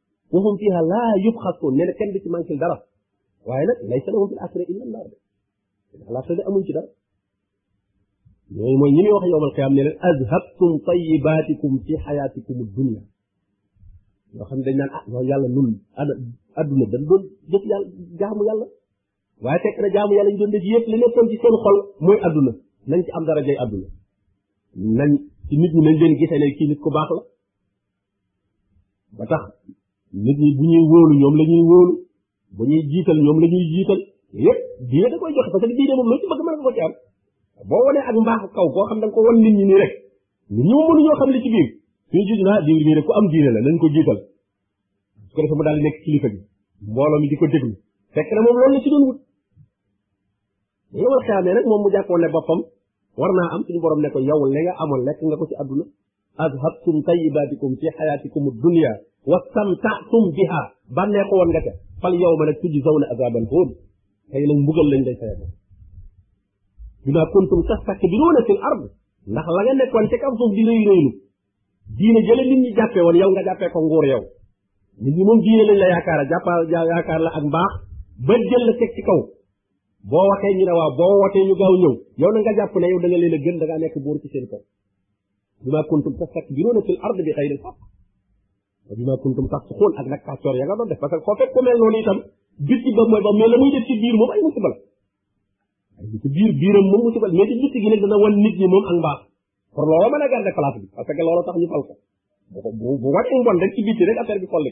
waxum fiha laa yubxasuun nee na kenn du ci manquil dara waaye nag laysa lahum fil axira illa naar de alaxira de amuñ ci dara ñooñu mooy ñi muy wax yowmal qiyaam ne leen azhabtum tayibaatikum fi xayaatikum dunya yoo xam ne dañ naan ah waaw yàlla nun ana adduna dañ doon jëf yàlla jaamu yàlla waaye fekk na jaamu yàlla ñu doon def yëpp li nekkoon ci seen xol mooy adduna nañ ci am dara jay adduna nañ ci nit ñi nañ leen gisee ne kii nit ku baax la ba tax nit ñi bu ñuy wóolu ñoom la ñuy wóolu bu ñuy jiital ñoom la ñuy jiital yépp diine da koy joxe parce que diine moom loo ci bëgg mën nga ko ci am boo wanee ak mbaaxu kaw koo xam da nga ko wan nit ñi nii rek nit ñi moom mënuñoo xam li ci biir suñu jiitu naa diw mii rek ku am diine la nañ ko jiital su ko defee mu daal di nekk kilifa bi mbooloo mi di ko déglu fekk na moom loolu la ci doon wut yowal xiyaamee nag moom mu jàppoon ne boppam war naa am suñu borom ne ko yow li nga amoon lekk nga ko ci àdduna azhabtum tayyibatikum fi xayaatikum dunya wa samtaatum biha bànneexu woon nga ca fal yow ma nag tujji zawna azaban hóon tey nag mbugal lañ lay fayako bima kuntum tastakbiruuna fil ard ndax la nga nekkoon ci kaw suuf di rëy rëylu diine jële nit ñi jàppee woon yow nga jàppee ko nguur yow nit ñi moom diine lañ la yaakaar a jàppaa yaakaar la ak mbaax ba jël la teg ci kaw boo waxee ñu ne waaw boo wootee ñu gaaw ñëw yow na nga jàpp ne yow da nga leen a gën da ngaa nekk buur ci seen kaw bima kuntum tastakbiruna fil ard bi xayril xaq wa bima kuntum tafsuxuun ak nag kàccoor ya nga doon def parce que koo fekk ku mel noonu itam bitti ba mooy ba mais la muy def ci biir moom ay musiba la ay ci biir biiram moom musiba la mais ci bitti gi nag dana wan nit ñi moom ak mbaax pour loolu mën a garder place bi parce que loolu tax ñu fal ko bu bu bu wàcc mbon rek ci bitti rek affaire bi folli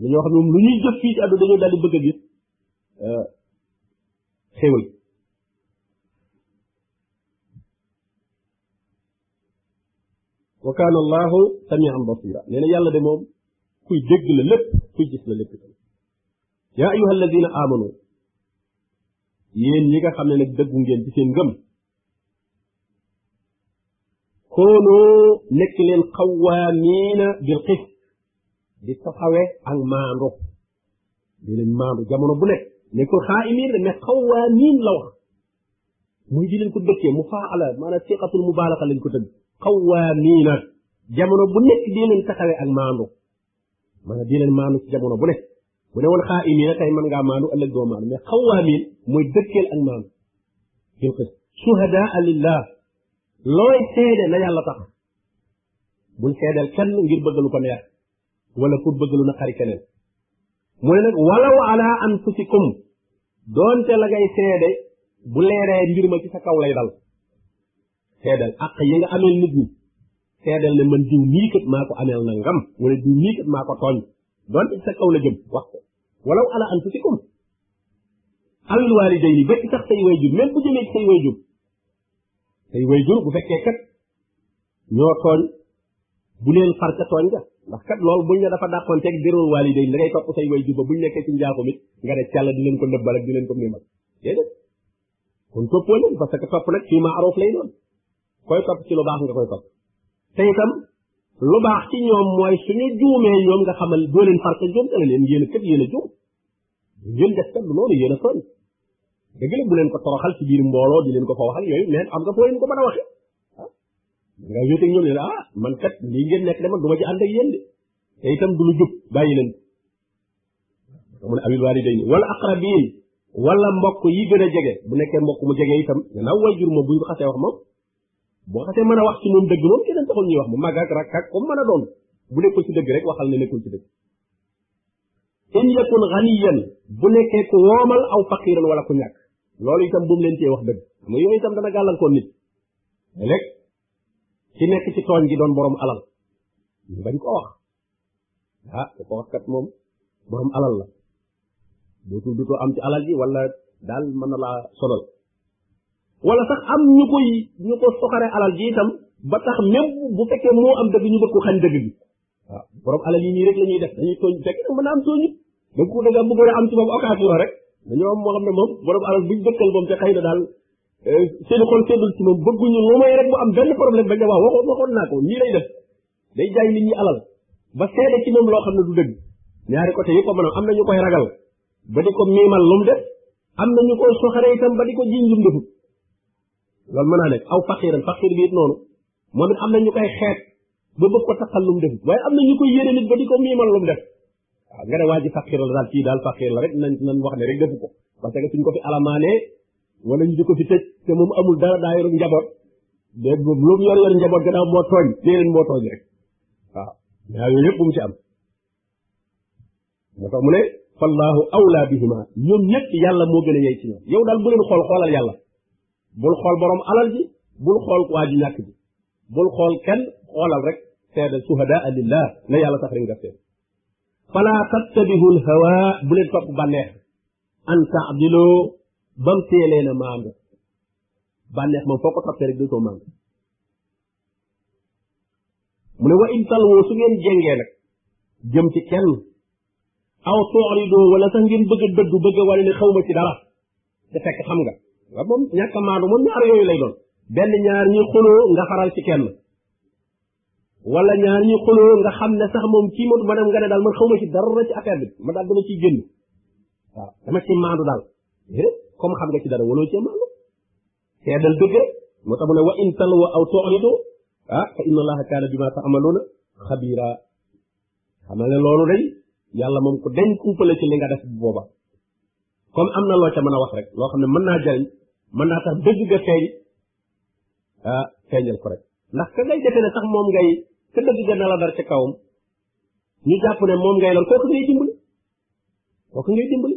lu ñoo xam ne moom lu ñuy jëf fii ci àdduna dañoo daal di bëgg a gis euh, xéwal wa kaana allahu samian basira nee na yàlla de moom kuy dégg la lépp kuy gis la lépp tam yaa ayuha alladina amanu yéen ñi nga xam ne nag dëggu ngeen ci seen ngëm koonoo nekk leen xawaamiina bil qist di taxawe ak maandu di leen maandu jamono bu nekk nekkul xaa imiin ne xawaa niin la wax muy di leen ko dëkkee mu faa ala maanaam siqatul mubaalaxa lañ ko tëgg xawaa niina jamono bu nekk di leen taxawe ak maandu maanaam di leen maandu ci jamono bu nekk bu ne woon xaa imiina tey mën ngaa maandu ëllëg doo maandu mais xawaa niin mooy dëkkeel ak maandu bil qist suhadaa lillah looy seede na yàlla tax bul seedeel kenn ngir bëgg lu ko neex wala pour bëgg lu naqari keneen mu ne nag walaw ala anfusikum doonte la ngay seede bu leeree mbir ma ci sa kaw lay dal seedeel ak yi nga ameel nit ñi seedeel ne man diw nii kat maa ko ameel na ngam wala diw nii kat maa ko tooñ doonte ci sa kaw la jëm wax ko walaw ala anfusikum alul waalidayni ba ci sax say wayjur même bu jëmee ci say wayjur say way jur bu fekkee kat ñoo tooñ bu leen far ca tooñ ga ndax kat loolu buñ ne dafa dàqoon teg birul waalidayn da ngay topp say way jur ba buñ nekkee ci njaaxum it nga ne càlla di leen ko nëbbal ak di leen ko mimal déedéet kon toppoo leen parce que topp nag fii ma aroof lay doon koy topp ci lu baax nga koy topp te itam lu baax ci ñoom mooy suñu juumee ñoom nga xamal doo leen far ca juum te leen yéen a kat yéen a juum ngeen def kat loolu yéen a tooñ dëgg la bu leen ko toroxal ci biir mbooloo di leen ko fa waxal yooyu mais am nga foo leen ko mën a waxee ah nga wéete ñoom ne la ah man kat lii ngeen nekk de man du ma ci ànd ak yéen de te itam du lu jub bàyyi leen ko mu ne abil waalidayni wala aqrabiin wala mbokk yi gën a jege bu nekkee mbokk mu jege itam gannaaw wayjur moom bu ñu ko xasee wax moom boo xasee mën a wax ci moom dëgg moom keneen taxul ñuy wax mu màgg ak rakk ak comme mën a doon bu nekkul ci dëgg rek waxal ne nekkul ci dëgg in yakun ganiyan bu nekkee ku woomal aw faqiran wala ku ñàkk loolu itam bu mu leen cee wax dëgg mu yooyu itam dana gàllankoor nit léeg ci nekk ci tooñ gi doon borom alal ñu bañ ko wax ah ku ko wax kat moom borom alal la boo tudd dutoo am ci alal ji wala daal mën na laa sonal wala sax am ñu koy ñu ko soxare alal ji itam ba tax même bu fekkee moo am dëgg ñu bëgg ko xañ dëgg bi waaw borom alal yi nii rek la ñuy def dañuy tooñ fekk mën naa am tooñu da ko da nga bëggoon a am ci moom occasion rek dañoo am moo xam ne moom borom alal buñ dëkkal moom te xëy na daal eh, seen xol seddul ci moom bëgguñu lu may rek bu am benn problème bañ a wax waxoon waxoon naa ko nii lay def day jaay nit ñi alal ba seede ci moom loo xam ne du dëgg ñaari côté yëpp a mën a am na ñu koy ragal ba di ko miimal lu mu def am na ñu koy soxare itam ba di ko jiñ lu mu defut loolu mën naa nekk aw faqiiran faqiir bi it noonu moom it am na ñu koy xeet ba bëgg ko taxal lu mu def waaye am na ñu koy yére nit ba di ko miimal lu mu def waaw nga ne waa ji faqiir la daal kii daal faqiir la rek nañ nañ wax ne rek defu ko parce que suñ ko fi alamaanee wala ñu di ko fi tëj te moom amul dara daa yor njaboot de lu mu yor yor njaboot gannaaw moo tooñ déedéet moo tooñ rek waaw yaa yooyu yëpp bu mu ci am moo tax mu ne fallaahu awlaa bihima ñoom ñëpp yàlla moo gën a yey ci ñoom yow daal bu leen xool xoolal yàlla bul xool borom alal ji bul xool waa ji ñàkk ji bul xool kenn xoolal rek seede suhadaa lillah na yàlla tax rek nga seet fala tattabihu lhawa bu leen topp bànneex an taadiloo bam teelee na maandu bànneex moom foo ko toppee rek dootoo maandu mu ne wa in talwoo su ngeen jengee nag jëm ci kenn aw tuuridoo wala sax ngeen bëgg a dëddu bëgg a wane ne xaw ma ci dara te fekk xam nga nga moom ñàkk a maandu moom ñaar yooyu lay doon benn ñaar ñi xuloo nga faral ci kenn wala ñaar ñi xuloo nga xam ne sax moom kii moom ma dem nga ne daal man xaw ma ci dara ci affaire bi ma daal dama ciy génn waaw dama ci maandu daal eh, comme xam nga ci dara waloo cee maandu seedal dëgg rek moo tax mu ne wa in talwa aw tu'ridu ah fa inna allaha kaana bima ta'maluna xabira xamal ne loolu day yàlla moom ko dañ kumpale ci li nga def bu booba comme am na loo ca mën a wax rek loo xam ne mën naa jariñ mën naa tax dëgg nga feeñ ah feeñal ko rek ndax ka ngay defee ne sax moom ngay ka dëgg ga na la dar ca kawam ñu jàpp ne moom ngay lor kooku ngay dimbali kooku ngay dimbali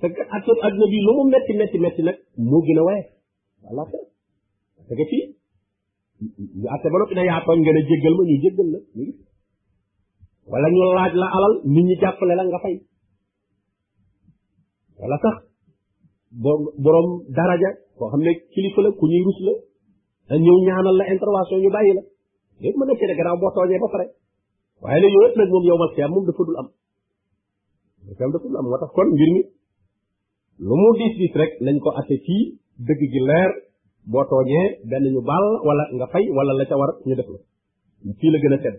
parce que atom adduna bi lu mu metti metti metti nag moo gën a waye walla parce que fii ñu atte ba noppi ne yaa tooñ nga ne jéggal ma ñu jéggal la wala ñu laaj la alal nit ñi jàppale la nga fay wala sax borom daraja koo xam ne kilifa la ku ñuy rus la da ñëw ñaanal la intervention ñu bàyyi la lépp mën na cee gannaaw boo tooñee ba pare waaye nag yooyu yëpp nag moom yow mal xiyaam moom dafa dul am dafa dul am moo tax kon mbir mi lu mu diis diis rek nañ ko atte ci dëgg gi leer boo tooñee benn ñu baal wala nga fay wala la ca war ñu def la fii la gën a sedd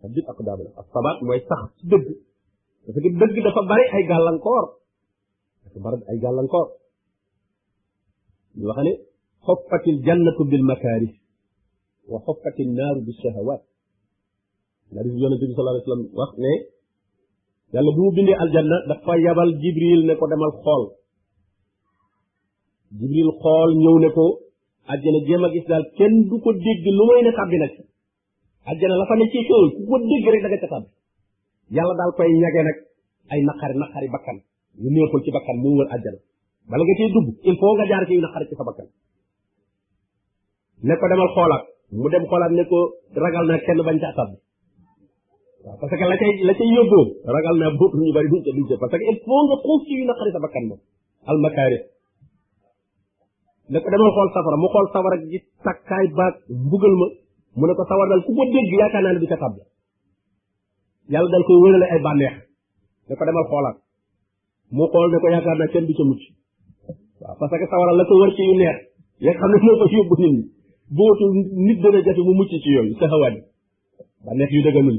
sabit aqdaam la ak sabaat mooy sax ci dëgg parce que dëgg dafa bari ay gàllankoor dafa bari ay gàllankoor ñu wax ne xoffatil jannatu bil makaarih wa xoffatil naaru bi shahawaat nari yonente bi sallallahu alayhi wasallam wax ne yàlla bu mu bindee aljanna dafa yabal jibril ne ko demal xool jibril xool ñëw ne ko àjjana jéem a gis daal kenn du ko dégg lu may ne tàbbi na ci àjjana la fa ne ci xéewal ku ko dégg rek da nga ca tàbb yàlla daal koy ñage nag ay naqari naqari bakkan ñu neexul ci bakkan mu wër àjjana bala nga cee dugg il faut nga jaar ci yu naqari ci sa bakkan ne ko demal xoolaat mu dem xoolaat ne ko ragal naa kenn bañ caa tàbb waaw parce que la cay la cay yóbboo ragal naa boobu ñu bari duñ ca duñ ca parce que il faut nga xuus ci yu naqari sa bakkan moom almakaari ne ko demal xool safara mu xool safara gi takkaay baag mbugal ma mu ne ko sawar dal ku ko dégg yaakaar naa ne du ca tab yàlla dal koy wërale ay bànneex ne ko demal xoolaat mu xool ne ko yaakaar naa kenn du ca mucc waaw parce que sawara la ko wër ci yu neex ya xam ne moo ko yóbbu nit ñi bootu nit dana jafe mu mucc ci yooyu saxawaat yi bànneex yu dëgganul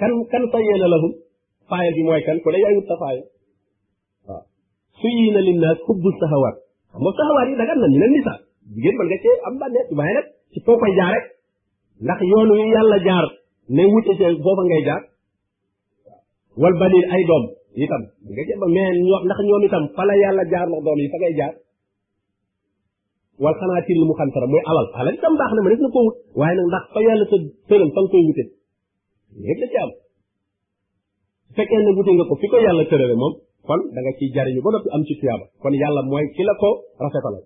kan kan sayyana lahum faaya bi mooy kan ku ne yaay wut sa faaya waaw suyyina linnaas hubbu sahawaat xam nga sahawaat yi dagan na ñu ne nisa jigéen mën nga cee am bànneex waaye nag ci foo koy jaar rek ndax yoon wi yàlla jaar ne wute ci booba ngay jaar wal banil ay doom itam nga jël ba mais ñoo ndax ñoom itam fa la yàlla jaar lox doom yi fa ngay jaar wal xanaatir yi mu xantara mooy alal alal itam baax na ma def na ko wut waaye nag ndax fa yàlla sa tëram fa nga koy wute léegi da ci am fekkee ne wute nga ko fi ko yàlla tërale moom kon da nga ciy jariñu ba noppi am ci tuyaaba kon yàlla mooy ki la ko rafetalal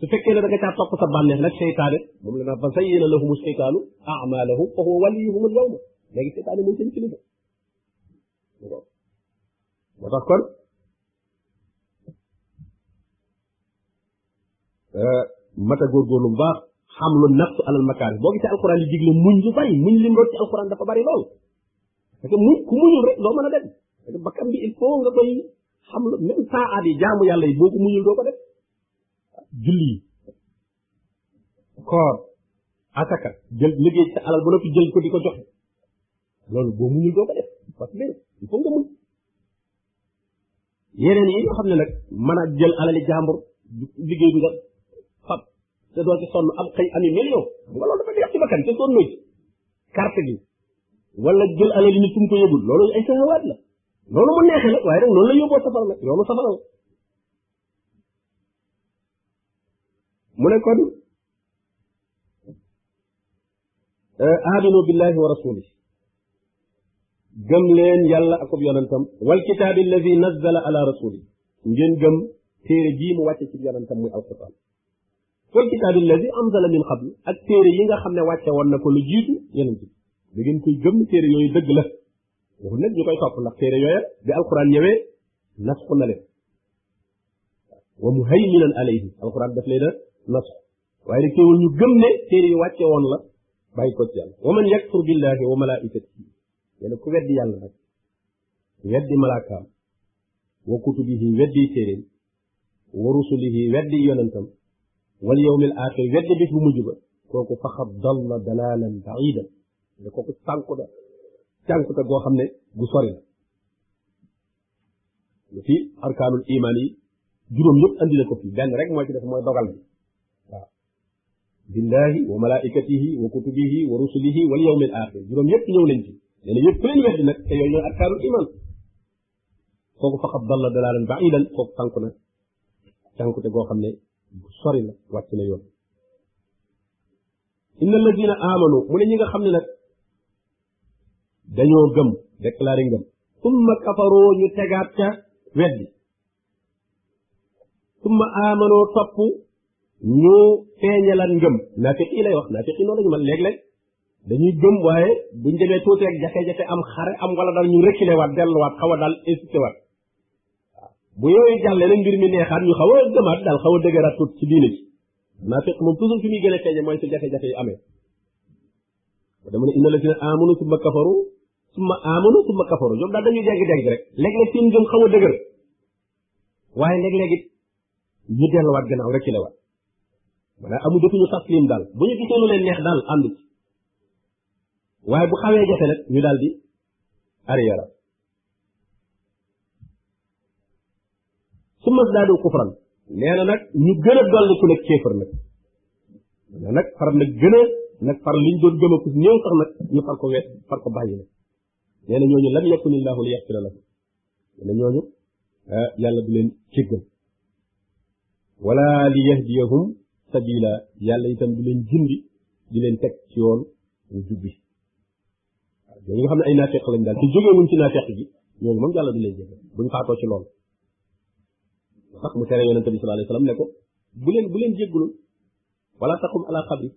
su fekkee ne da nga caa topp sa bànneex nag seytaane moom la naa fa zayyana lahumu seytaanu amalahum fa huwa waliyuhum al yawma léegi seytaane mooy seen kilifa moo tax kon euh, mata góorgóorlu bu baax xam lu nafsu alal makaari boo gisee alxuraan yi digle muñ lu bari muñ lim root ci alxuraan dafa bari lool parce que muñ ku muñul rek doo mën a dem parce que bakkan bi il faut nga koy xam lu même saa aat yi jaamu yàlla yi boo ko muñul doo ko def julli yi koor asaka jël liggéey sa alal ba noppi jël ko di ko joxe loolu boo muñul doo ko def parce que il faut nga muñ yeneen yi nga xam ne nag mën a jël alali jàmbur liggéey bi nga fab te doo ci sonn am xëy ami million nga loolu dafa neex ci bakkan te sonn ci carte gi wala jël alali nit fu mu ko yëgul loolu ay saxawaat la loolu mu neexee nag waaye nag loolu la yóbboo safara nag yoonu safara la mu ne kon eh, aaminu billahi wa rasuli gëm leen yàlla akub yonentam wal kitaabi alladi nazzala ala rasuli ngeen gëm téere jii mu wàcce ci yonentam muy alquran wal kitaabi alladi anzala min qabl ak téere yi nga xam ne wàcce woon na ko lu jiitu yonent bi da ngeen koy gëm téere yooyu dëgg la waxul nag ñu koy topp ndax téere yooya bi alquran ñëwee nasxu na leen wa muhayminan alayhi alquran daf leen a nasxu waaye nag teewul ñu gëm ne téere yi wàcce woon la bàyyi ko ci yàlla wa man yakfur billahi wa malaikatihi yàlla ku weddi yàlla nag weddi malaakaam wa kutubihi weddi téeréem wa rusulihi weddi yonentam wal yawmil axir weddi bis bu mujj ba kooku faxat dalla dalalan baidan ne kooku sànku da sànku da goo xam ne gu sori la ci arkaanul iman yi juróom yëpp andi na ko fi benn rek moo ci def mooy dogal bi waaw billahi wa malaikatihi wa kutubihi wa rusulihi wal yawmil axir juróom yëpp ñëw nañ ci nee na yëpp leen weddi nag te yooyu ñooy arkaanul iman kooku faqat dalla dalaalan baidan kooku sànku na sànkute goo xam ne sori la wàcc na yoon inna alladina amanu mu ne ñi nga xam ne nag dañoo gëm déclaré ngëm summa kafaroo ñu tegaat ca weddi summa aamanoo topp ñu feeñalan ngëm naafiq yi lay wax naafiq yi noonu lañu man léeg-léeg dañuy gëm waaye buñ demee tuuti ak jafe-jafe am xare am wala daal ñu reculer waat delluwaat xaw a daal hésité waat bu yooyu jàllee nag mbir mi neexaat ñu xaw a gëmaat daal xaw a dëgëraat tuuti ci diine ji naafiq moom toujours fi muy gën a feeñe mooy su jafe-jafe yi amee ba dama ne inna la si ne amanu summa kafaru summa amanu summa kafaru ñoom daal dañuy dégg dégg rek léeg-léeg seen ngëm xaw a dëgër waaye léeg-léeg it ñu delluwaat gannaaw rek ci la waat maanaam amu jotuñu taslim daal bu ñu gisee lu leen neex daal ànd ci waaye bu xawee jafe nag ñu daal di arrière su mas daa doo kufran nee na nag ñu gën a dolli ku nag kéefar nag na nag far nag gën a nag far liñ doon gëm a kus néew sax nag ñu far ko wet far ko bàyyi nag nee na ñooñu lam yakun illaahu li yaxfira lahum nee na ñooñu ah, yàlla du leen jéggal wala li yahdiyahum sabila yàlla itam du leen jindi di leen teg ci yoon wu jubbi waaw ñooñu nga xam ne ay naafeq lañ daal te jógee wuñ ci naafeq gi ñooñu moom yàlla du leen jëfe buñ faatoo ci loolu sax mu tere yonente bi sallallahu alayhi wasallam ne ko bu leen bu leen jéggulul wala taqum ala xabri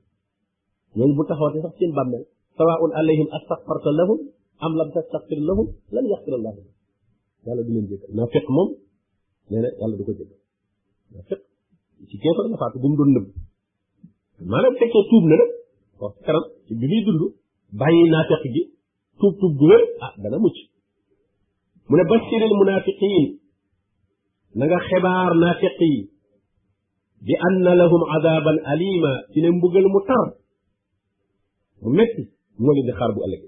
ñooñu bu taxawatee sax seen bàmmeel sawaun alayhim astaghfarta lahum am lam tastaghfir lahum lan yaxfir allah lahum yàlla du leen jéggal naa fekk moom nee na yàlla du ko jéggal naa fekk ci kéefar la faatu bu mu doon nëbb maanaam fekkee tuub na nag wax kanam ci bi muy dund bàyyi naafeq gi tuub tuub gu wér ah dana mucc mu ne bashiril munafiqin na nga xebaar naafeq yi bi anna lahum adaban alima ci ne mbugal mu tar mu metti moo leen di xaar bu ëllëg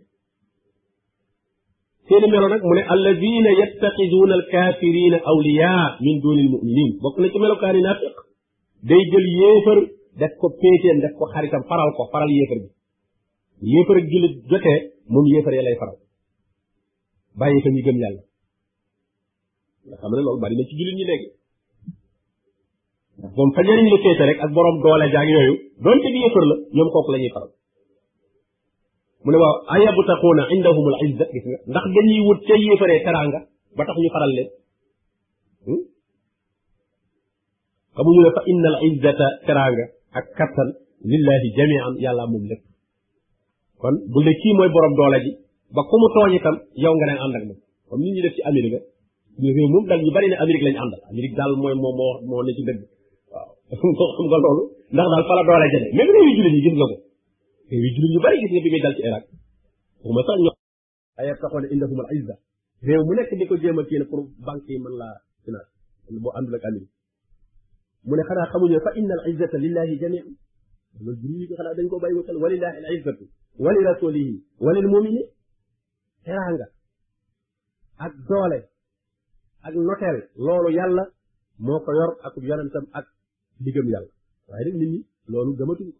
seeni melo nag mu ne alladina yattaxiduuna alkafirina awliya min duni almuminin bokk na ci melokaani naafiq day jël yéefar def ko péeteem def ko xaritam faral ko faral yéefar bi yéefar ak jullit jotee moom yéefar ya lay faral bàyyi ko ñu gëm yàlla nga xam ne loolu bari na ci jullit ñi léegi moom fa njëriñ la féete rek ak borom doole jaag yooyu doonte bi yëfër la ñoom kooku la ñuy faral mu ne waaw ayabtaquuna indahum al izza gis nga ndax dañuy wut ca yéefaree teraanga ba tax ñu faral leen hmm? xamuñu ne fa innal izzata teraanga ak kattan lillahi jamian yàlla moom lépp kon bu ne kii mooy borom doole ji ba ku mu tooñ itam yow nga daan ànd ak moom comme ni ñuy def ci Amérique ñu réew moom dal ñu bari ne Amérique lañu àndal Amérique daal mooy moom moo moo ne ci dëgg waaw xam nga loolu ndax daal fa la doole jële même réew yi jullit yi gis nga ko réew yi jullit yu bari gis nga bi muy dal ci Irak waxuma sax ay yabtaxoona indahum al izza réew mu nekk di ko jéem a kii ne pour banque yi mën laa finance boo àndul ak Amérique mu ne xanaa xamuñu fa inna al izzata lillahi jamian loolu bu ñu xanaa dañ ko bàyyi wutal walillahi al izzatu wali rasulihi walil mumini teraanga ak doole ak noteel loolu yàlla moo ko yor ak yonentam ak digëm yàlla waaye rek nit ñi loolu gëmatuñ ko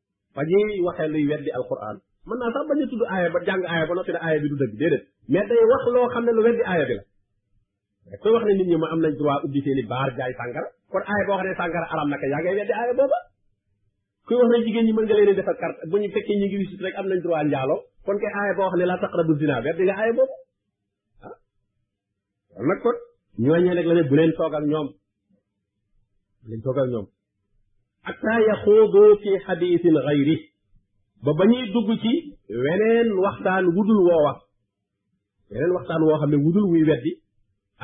fa ñuy waxee luy weddi alquran mën naa sax bañ a tudd aaya ba jàng aaya ba noppi ne aaya bi du dëgg déedéet mais day wax loo xam ne lu weddi aaya bi la da koy wax ne nit ñi ma am nañ droit ubbi seen i baar jaay sàngara kon aaya boo xam ne sàngara aram naka yaa ngay weddi aaya booba kuy wax ne jigéen ñi mën nga leen defal carte bu ñu fekkee ñu ngi wisit rek am nañ droit njaalo kon kay aaya boo xam ne laa taqrabu zina weddi nga aaya boobu ah kon nag kon ñooñee nag la ne bu leen toog ak ñoom bu leen toog ak ñoom xataa yaxuudu fi xadiisin xayri ba ba ñuy dugg ci weneen waxtaan wudul woo wax weneen waxtaan woo xam ne wudul wuy weddi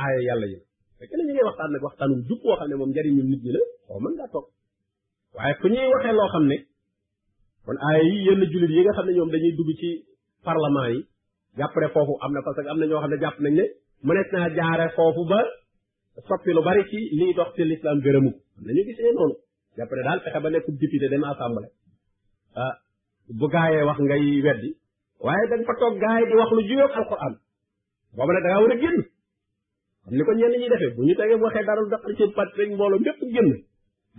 aaya yàlla yi fekk na ñu ngay waxtaan nag waxtaan wu jub woo xam ne moom njariñu nit ñi la waaw mën ngaa toog waaye fu ñuy waxee loo xam ne kon aaya yi yenn jullit yi nga xam ne ñoom dañuy dugg ci parlement yi jàpp ne foofu am na parce que am na ñoo xam ne jàpp nañ ne mënees naa jaare foofu ba soppi lu bari ci liy dox ci l'islam gërëmu am na ñu gisee noonu jàpp ne daal fexe ba nekk député dem assemblée ah bu gaayee wax ngay weddi waaye dañ fa toog gaay di wax lu juyoog alquran booba nag da ngaa war a génn xam ni ko ñenn ñi defee bu ñu tegee bu waxee dara lu daqal seen parti rek mbooloo mépp génn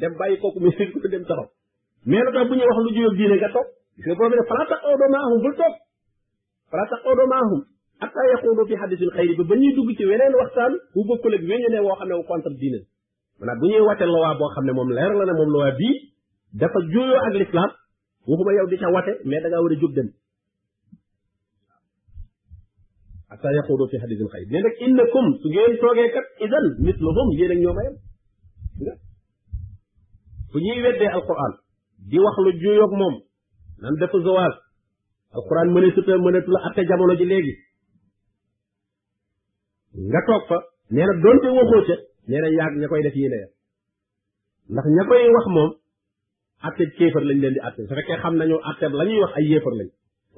dem bàyyi kooku mais seen ko dem taxaw mais lu tax bu ñuy wax lu juyoo diine nga toog gis nga boobu ne fala tax aw doomu ahum bul toog fala tax aw doomu ahum hatta yaquudu fi hadisin xayri ba ba ñuy dugg ci weneen waxtaan bu bokkul ak weñu ne woo xam ne wu contre diine maanaam bu ñuy wate lowaa boo xam ne moom leer la ne moom lowaa bii dafa juyoo ak l'islam waxuma yow di ca wate mais da ngaa war a jóg dem hatta yaqudu fi hadisil xayb ne nag innakum su ngeen toogee kat idan mislahum yéen ak ñoom a yem fu ñuy weddee alquran di wax lu juyoog moom nan dafa zawaas alquran mëne suta mënatu la atte jamono ji léegi nga toog fa nee na doonte waxoo ca nee na yaag ña koy def yéene ya ndax ña koy wax moom atte kéefar lañ leen di atte su fekkee xam nañu atte la ñuy wax ay yéefar lañ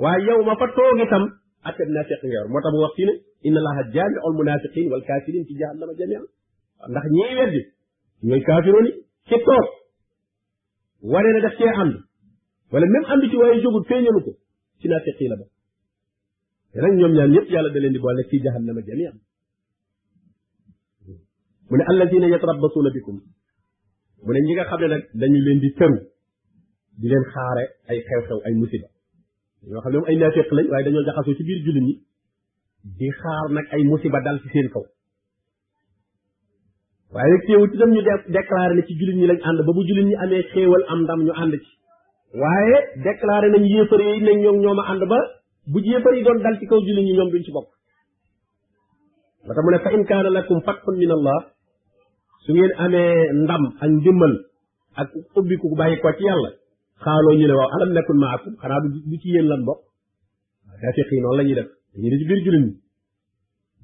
waaye yow ma fa toog itam atte naafiq nga yor moo tax mu wax fii ne inna allaha jaamiul munafiqin wal kafirin fi jahannama jamian ndax ñii weddi ñooy kaafiroon yi ci toog waree na def cee ànd wala même ànd ci waaye jógul feeñalu ko ci naafiq yi la ba te nag ñoom ñaan yëpp yàlla da leen di boole fi jahannama jamian mu ne allazina yatrabbasuuna bikum mu ne ñi nga xam ne nag dañu leen di tëru di leen xaare ay xew-xew ay musiba ñoo xam ne moom ay naafeq lañ waaye dañoo jaxasoo ci biir jullit ñi di xaar nag ay musiba dal ci seen kaw waaye nag teewul itam ñu déclaré ne ci jullit ñi lañ ànd ba bu jullit ñi amee xéewal am ndam ñu ànd ci waaye déclaré nañ yéefar yi nañ ñoom ñoom a ànd ba bu yéefar yi doon dal ci kaw jullit ñi ñoom duñ ci bokk ba tax mu ne fa in kaana lakum fatxun min allah su ngeen amee ndam ak ndimbal ak ubbiku bàyyi ko ci yàlla xaaloo ñu ne waaw alam nekkul maakum xanaa du ci yéen lan bokk naafiq yi noonu la ñuy def dañuy ne ci biir jullit ñi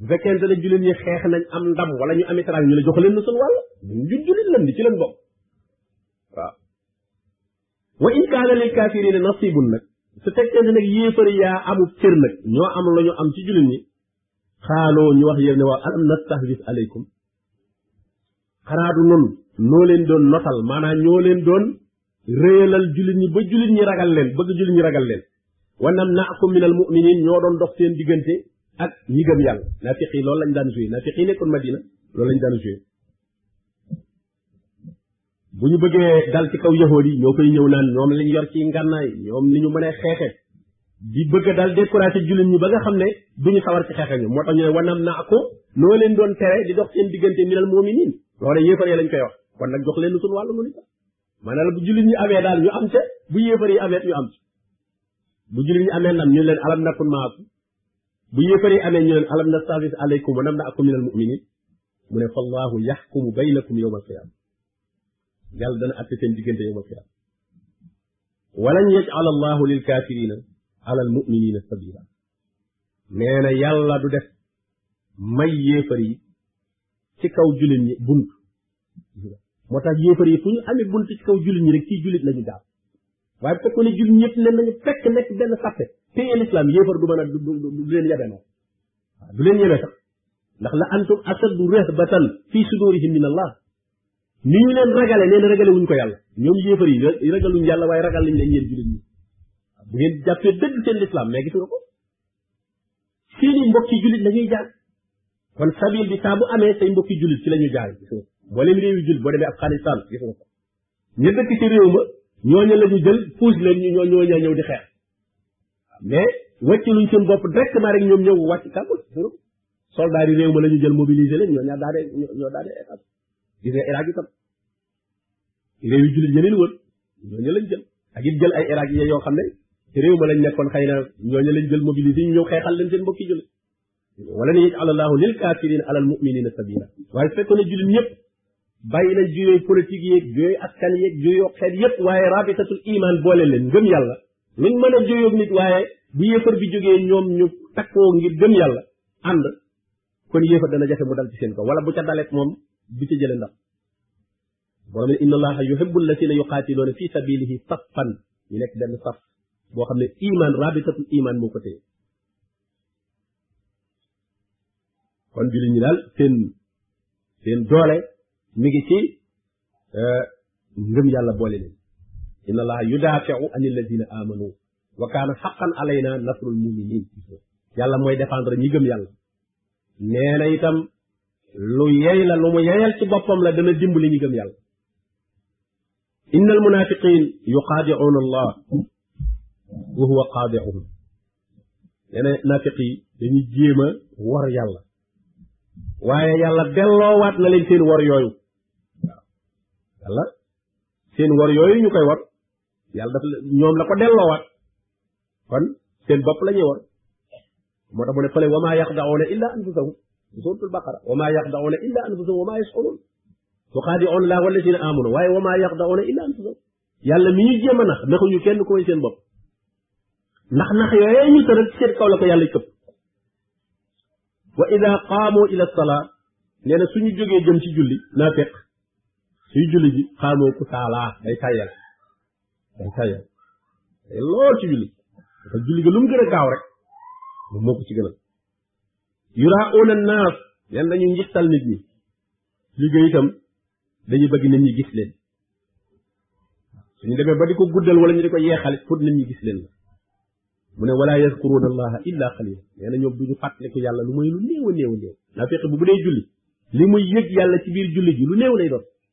bu fekkente ne jullit ñi xeex nañ am ndam wala ñu amit raag ñu ne jox leen na suñu wàll ñun jullit lan di ci leen bokk wa in kaana lil kaafirina nasibun nag su fekkente nag yéefar yaa amu cër nag ñoo am la ñu am ci jullit ñi xaaloo ñu wax yéen ne waaw alam nastahwis aleykum xanaa du noonu noo leen doon notal maanaam ñoo leen doon réyalal jullit ñi ba jullit ñi ragal leen bëgg jullit ñi ragal leen wa nam naakum minal muminin ñoo doon dox seen diggante ak ñi gëm yàlla naafiq yi loolu lañ daan joué naafiq yi nekkoon madina loolu lañ daan joué bu ñu bëggee dal ci kaw yahood yi ñoo koy ñëw naan ñoom lañ yor ci ngànnaay ñoom li ñu mën a xeexe di bëgg a dal découragé jullit ñi ba nga xam ne du ñu sawar ci xeexe ñu moo tax ñu ne wanam naa ko noo leen doon tere di dox seen diggante minal mu'minin loolu yéefar yi lañ koy wax kon nag jox leen suñu wàllu mu ni sax maanaam bu jullit ñi amee daal ñu am ca bu yéefar yi amee ñu am ci bu jullit ñi amee nam ñu leen alam nakun maakum bu yéefar yi amee ñu leen alam nastafiz alaykum wa nam naakum minal mu'minin mu ne fa allahu yaxkumu baynakum yowma alqiyaama yàlla dana atte seen diggante yowma alqiyaama walan yajal allahu lil kaafirina ala al muminina sabila nee na yàlla du def may yéefar yi ci kaw jullit ñi bunt moo tax yéefar yi fu ñu amee bunt ci kaw jullit ñi rek ci jullit lañu gaaw waaye bu fekkoon ne jullit ñëpp ne nañu fekk nekk benn sàppe téye l'islam yéefar du mën a du leen yebe noonu waaw du leen yebe sax ndax la antum asaddu rahbatan fi sudurihim min allah ni ñu leen ragale leen ragale wuñ ko yàlla ñoom yéefar yi ragaluñ yàlla waaye ragal lañ leen yéen jullit ñi bu ngeen jàppee dëgg seen lislaam mais gis nga ko seeni mbokki jullit la ñuy jaar kon sabil bi saa bu amee say mbokki jullit ci la ñuy jaar gis nga boo leen réew yi jullit boo demee Afghanistan gis nga ko ñu dëkk ci réew ma ñooñu la ñu jël puus leen ñu ñoo ñoo ñëw di xeex mais wàcc luñ seen bopp directement rek ñoom ñëw wàcc Kaboul pour soldats yi réew ma la ñu jël mobiliser leen ñoo ñaar daane ñoo daane état gis nga Irak itam réew yu jullit yeneen wër ñooñu lañ jël ak it jël ay Irak yi yoo xam ne réew ma lañ nekkoon xëy na ñooñu lañ jël mobiliser ñu ñëw xeexal leen seen mbokki jullit wala ni yajal allahu lil kaafirina alal muminina sabila waaye su fekkoon ne jullit ñëpp bàyyi nañ juyooy politique yeeg juyooy askan yeeg juyoo xeet yëpp waaye rabitatul iman boole leen ngëm yàlla luñ mën a juyoog nit waaye bu yéefar bi jógee ñoom ñu takkoo ngir gëm yàlla ànd kon yéefar dana jafe mu dal ci seen kaw wala bu ca dalet moom du ca jële ndax borom ne inna allaha yuhibbu alladina yuqaatiluuna fi sabilihi saffan ñu nekk benn saf boo xam ne iman rabitatul iman moo ko téye kon jullit ñi daal seen seen doole mi ngi ci euh, ngëm yàlla boole leen inna allaha yudaafiu an alladina amanu wa kaana xaqan alayna nasrul muminin yàlla mooy défendre ñi gëm yàlla nee na itam lu yey la lu mu yeyal ci boppam la dana dimbali ñi gëm yàlla inna al munafiqin yuxaadicuuna allah wa huwa qaadicuhum nee na naafiq yi dañuy jéem a war yàlla waaye yàlla delloowaat na leen seen war yooyu waaw yàlla seen war yooyu ñu koy war yàlla daf ñoom la ko delloowaat kon seen bopp la ñuy war moo tax mu ne fële wa maa yaxdauna illa anfusahum suratul baqara wa maa yaxdauna illa anfusahum wa maa yashurun yuxaadi'uuna laaha walladiina aamanu waaye wa maa yaxda'uuna illaa anfusahum yàlla mi ñuy jéem a nax naxuñu kenn ku may seen bopp ndax nax yooyee ñu tëral ci seen kaw la ko yàlla këpp wa ida qaamoo ila salaa nee na suñu jógee jëm ci julli naa fekk suñu julli ji qaamoo ku saalaa day tàyyal day tayal day lool ci julli dafa julli ga lu mu gën a gaaw rek moom moo ko ci gën a yuraa oona naas leen dañuy njittal nit ñi liggéey itam dañuy bëgg nit ñi gis leen suñu demee ba di ko guddal wala ñu di ko yeexale pour nit ñi gis leen la mu ne wala yazkuruna allaha illa qalila nee na ñoom duñu fàttaliku yàlla lu muy lu néew a néew a néew naa fexe bu bu dee julli li muy yëg yàlla ci biir julli ji lu néew lay doon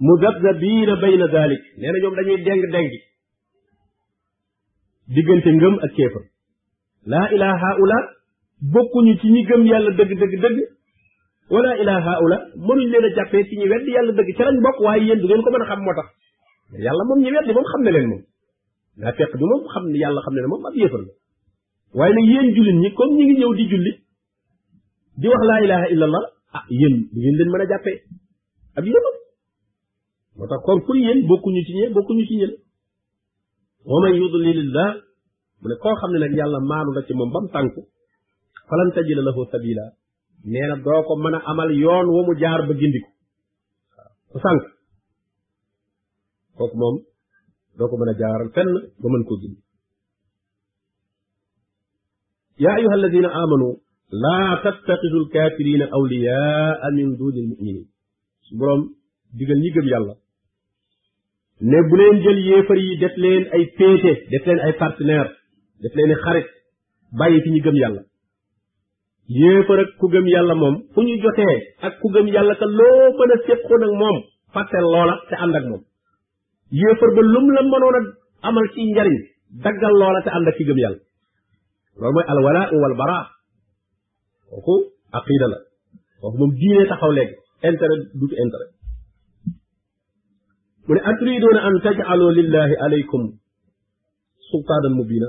mudabdabiina bayna dalik nee na ñoom dañuy deng deng diggante ngëm ak kéefar laa ilaa haula bokkuñu ci ñi gëm yàlla dëgg dëgg dëgg wala ilaa haula mënuñ leen a jàppee ci ñi wedd yàlla dëgg ca lañ bokk waaye yéen du ngeen ko mën a xam moo tax yàlla moom ñi weddi moom xam ne leen moom naa fekk bi moom xam ne yàlla xam ne ne moom ab yéefar la waaye nag yéen jullit ñi comme ñi ngi ñëw di julli di wax laa ilaha illa allah ah yéen du ngeen leen mën a jàppee ab yéefar moo tax kon pour yéen bokkuñu ci ñee bokkuñu ci ñeen wa man yudlilillah mu ne koo xam ne nag yàlla maanu la ci moom ba mu tànku falan tajida lahu sabila nee na doo ko mën a amal yoon wa mu jaar ba gindiku waaw ku sànq kooku moom doo ko mën a jaaral fenn ba mën koo gindi yaa ayuha alladina amanu laa tattaxidu alkafirina awliyaa min duni almuminin su boroom digal ñi gëm yàlla ne bu leen jël yéefar yi def leen ay péete def leen ay partenaire def leen i xarit bàyyi fi ñu gëm yàlla yéefar ak ku gëm yàlla moom fu ñu jotee ak ku gëm yàlla ka loo mën a séqoon ak moom fàttel loola te ànd ak moom yéefar ba lum la mënoon a amal ci njariñ daggal loola te ànd ak ki gëm yàlla loolu mooy alwala wal bara kooku aqida la kooku moom diine taxaw léegi intérêt du ci intérêt mu ne aturidoona an tajalu lillahi alaykum sultaanan mubina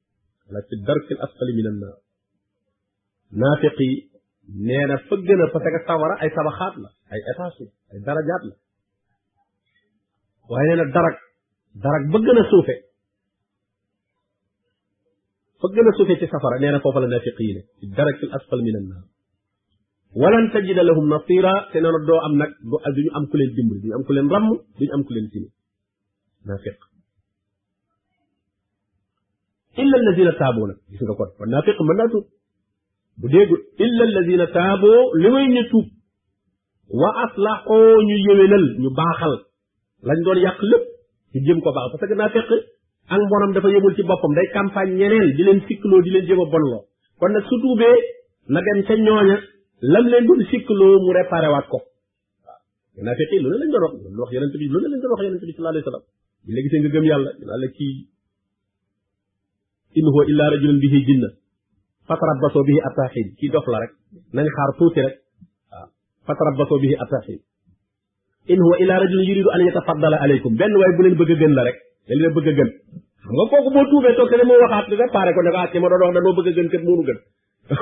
la fi darkil asfali minan naar naafiq yi nee na fa gën a parce que sawara ay sabaxaat la ay étage la ay darajaat la waaye nee na darag darag ba gën a suufe fa gën a suufe ci safara nee na foofa la naafiq yi ne fi darkil asfali minan naar walan tajida lahum nasira te nee na doo am nag du duñu am ku leen dimbali duñu am ku leen ràmm duñu am ku leen tini naafiq illa alladina taaboo nag gis nga kon man naa fiq mën naa tuub bu déggul illa alladina taaboo li may ñu tuub wa aslaxoo ñu yëwénal ñu baaxal lañ doon yàq lépp ñu jëm ko baax parce que naa fekk ak mbonam dafa yëmul ci boppam day campagne ñeneen di leen sikkloo di leen jëm a bonloo kon nag su tuubee na dem ca ñooña lam leen doon sikkloo mu réparé waat ko waaw naa fekkee lu ne lañ doon wax lu wax yonent bi lu ne lañ doon wax yonent bi sallallahu alayhi wa sallam bu léegi seen nga gëm yàlla dinaa la kii in huwa illa rajulun bihi jinna fatarabbaso bihi attaaxiin kii dof la rek nañ xaar tuuti rek waaw fatarabbaso bihi attaaxiin in huwa illa rajulun yuridu an yatafaddala alaykum benn waaye bu leen bëgg a gën la rek da leen bëgg a gën xam nga kooku boo tuubee toog te ne moo waxaat nga paare ko ne ko ah ki ma doon wax danoo bëgg a gën kat moonu gën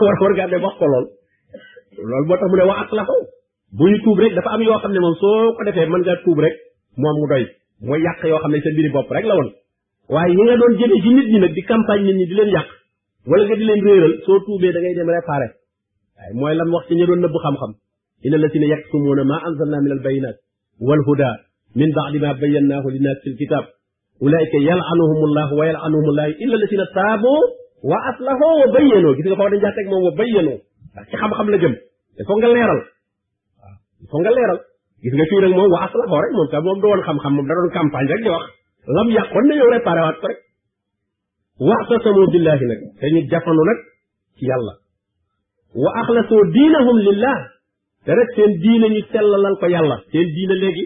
war war ngaa dem wax ko lool loolu moo tax mu ne wa aslaxu bu ñu tuub rek dafa am yoo xam ne moom soo ko defee mën ngaa tuub rek moom mu doy mooy yàq yoo xam ne sa mbiri bopp rek la woon waaye yi nga doon jëmee ci nit ñi nag di campagne nit ñi di leen yàq wala nga di leen réeral soo tuubee da ngay dem réparé waaye mooy lan wax ci ña doon nëbbu xam-xam ina la si ne yaktumuuna maa anzalna min al bayinat wal huda min baadi ma bayyannaahu linnaas fi lkitab ulaayika yal'anuhumullahu wa yal'anuhumullahu illa alladina taabu wa aslahu wa bayyanu gis nga foofu dañ jaa teg moom wa bayyanu ndax ci xam-xam la jëm te foog nga leeral waaw foog nga leeral gis nga fii nag moom wa aslahu rek moom tam moom du woon xam-xam moom da doon campagne rek di wax lam yàqoon na yow réparé waat ko rek wa'tasamu billahi nag dañu jafandu nag ci yàlla wa axlasoo diinahum lillah te rek seen diine ñu sellalal ko yàlla seen diine léegi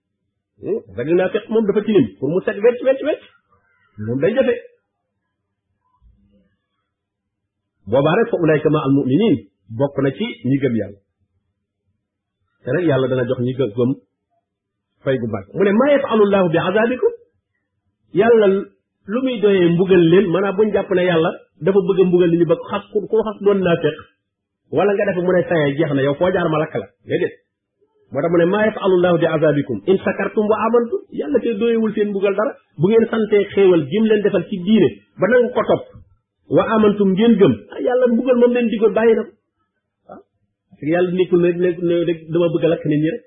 rek naa fekk moom dafa tilim pour mu set wecc wecc wecc moom day jafe boobaa rek fa ulayka ma al muminin bokk na ci ñi gëm yàlla te nag yàlla dana jox ñi gëm fay gu mag mu ne maa yafalu llahu bi azabikum yàlla lu muy doyee mbugal leen maanaam buñ jàpp ne yàlla dafa bëgg a mbugal li ñu bëgg xas ku xas doon naa fekk wala nga def mu ne saye jeex na yow foo jaar ma lakk la déedéet moo tax mu ne maa yafalu llahu bi azabikum in shakartum wa amantum yàlla te dooyewul seen mbugal dara bu ngeen santee xéewal gi mu leen defal ci diine ba nangu ko topp wa amantum ngeen gëm ah yàlla mbugal moom leen digoon bàyyi na ko ah parce que yàlla nekkul ne ne rek dama bëgg a lakk nit ñi rek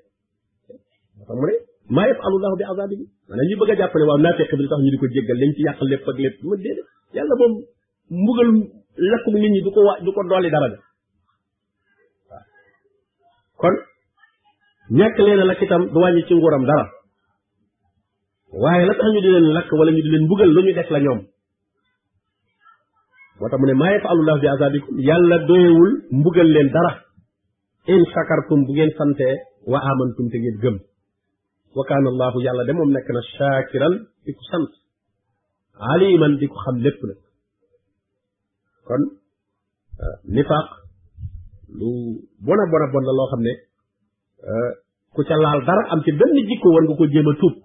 moo tax mu ne maa yafalu llahu bi azabikum maanaam ñu bëgg a jàpp ne waaw naafeq bi li tax ñu di ko jéggal dañ ci yàq lépp ak lépp ma déedéet yàlla moom mbugal lakkum nit ñi du ko wa du ko dooli dara de kon ñàkk leen a lakk itam du wàññi ci nguuram dara waaye la tax ñu di leen lakk wala ñu di leen mbugal lu ñu def la ñoom moo tax mu ne maa yafalullahu bi azabikum yàlla doyewul mbugal leen dara in shakartum bu ngeen sante wa amantum te ngeen gëm wa kaana allahu yàlla de moom nekk na shaakiran di ko sant aliman di ko xam lépp nag kon nifaaq lu bona bona bon la loo xam ne euh, ku ca laal dara am ci benn jikko war nga ko jéem a tuub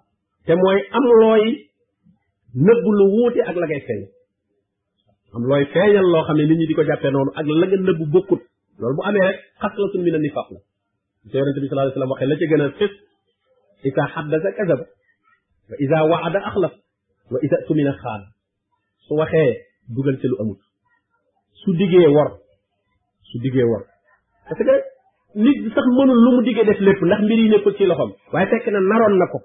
te mooy am looy nëbb lu wuute ak la ngay feeñ am looy feeñal loo xam ne nit ñi di ko jàppee noonu ak la nga nëbb bokkut loolu bu amee rek xaslatun min a nifaaq la te yonente bi sallallahu alayhi wasallam waxee la ca gën a fës isa xaddasa kazaba wa isa waada axlaf wa isa tumina xaan su waxee dugal ci lu amul su diggee wor su diggee wor parce que nit sax mënul lu mu diggee def lépp ndax mbir yi nekkul ci loxoom waaye fekk na naroon na ko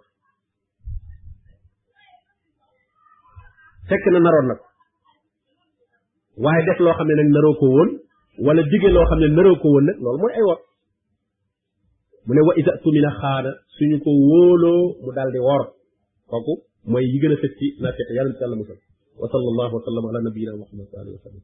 fekk na naroon na ko waaye def loo xam ne nag naroo ko woon wala dige loo xam ne naroo ko woon nag loolu mooy ay wor mu ne wa isa tumina xaana suñu ko wóoloo mu daal di wor kooku mooy yi gën a fës ci nafiq yàlla na ci yàlla musal wa sallallahu wa sallam ala nabiyina muhammad wa alihi wa sallam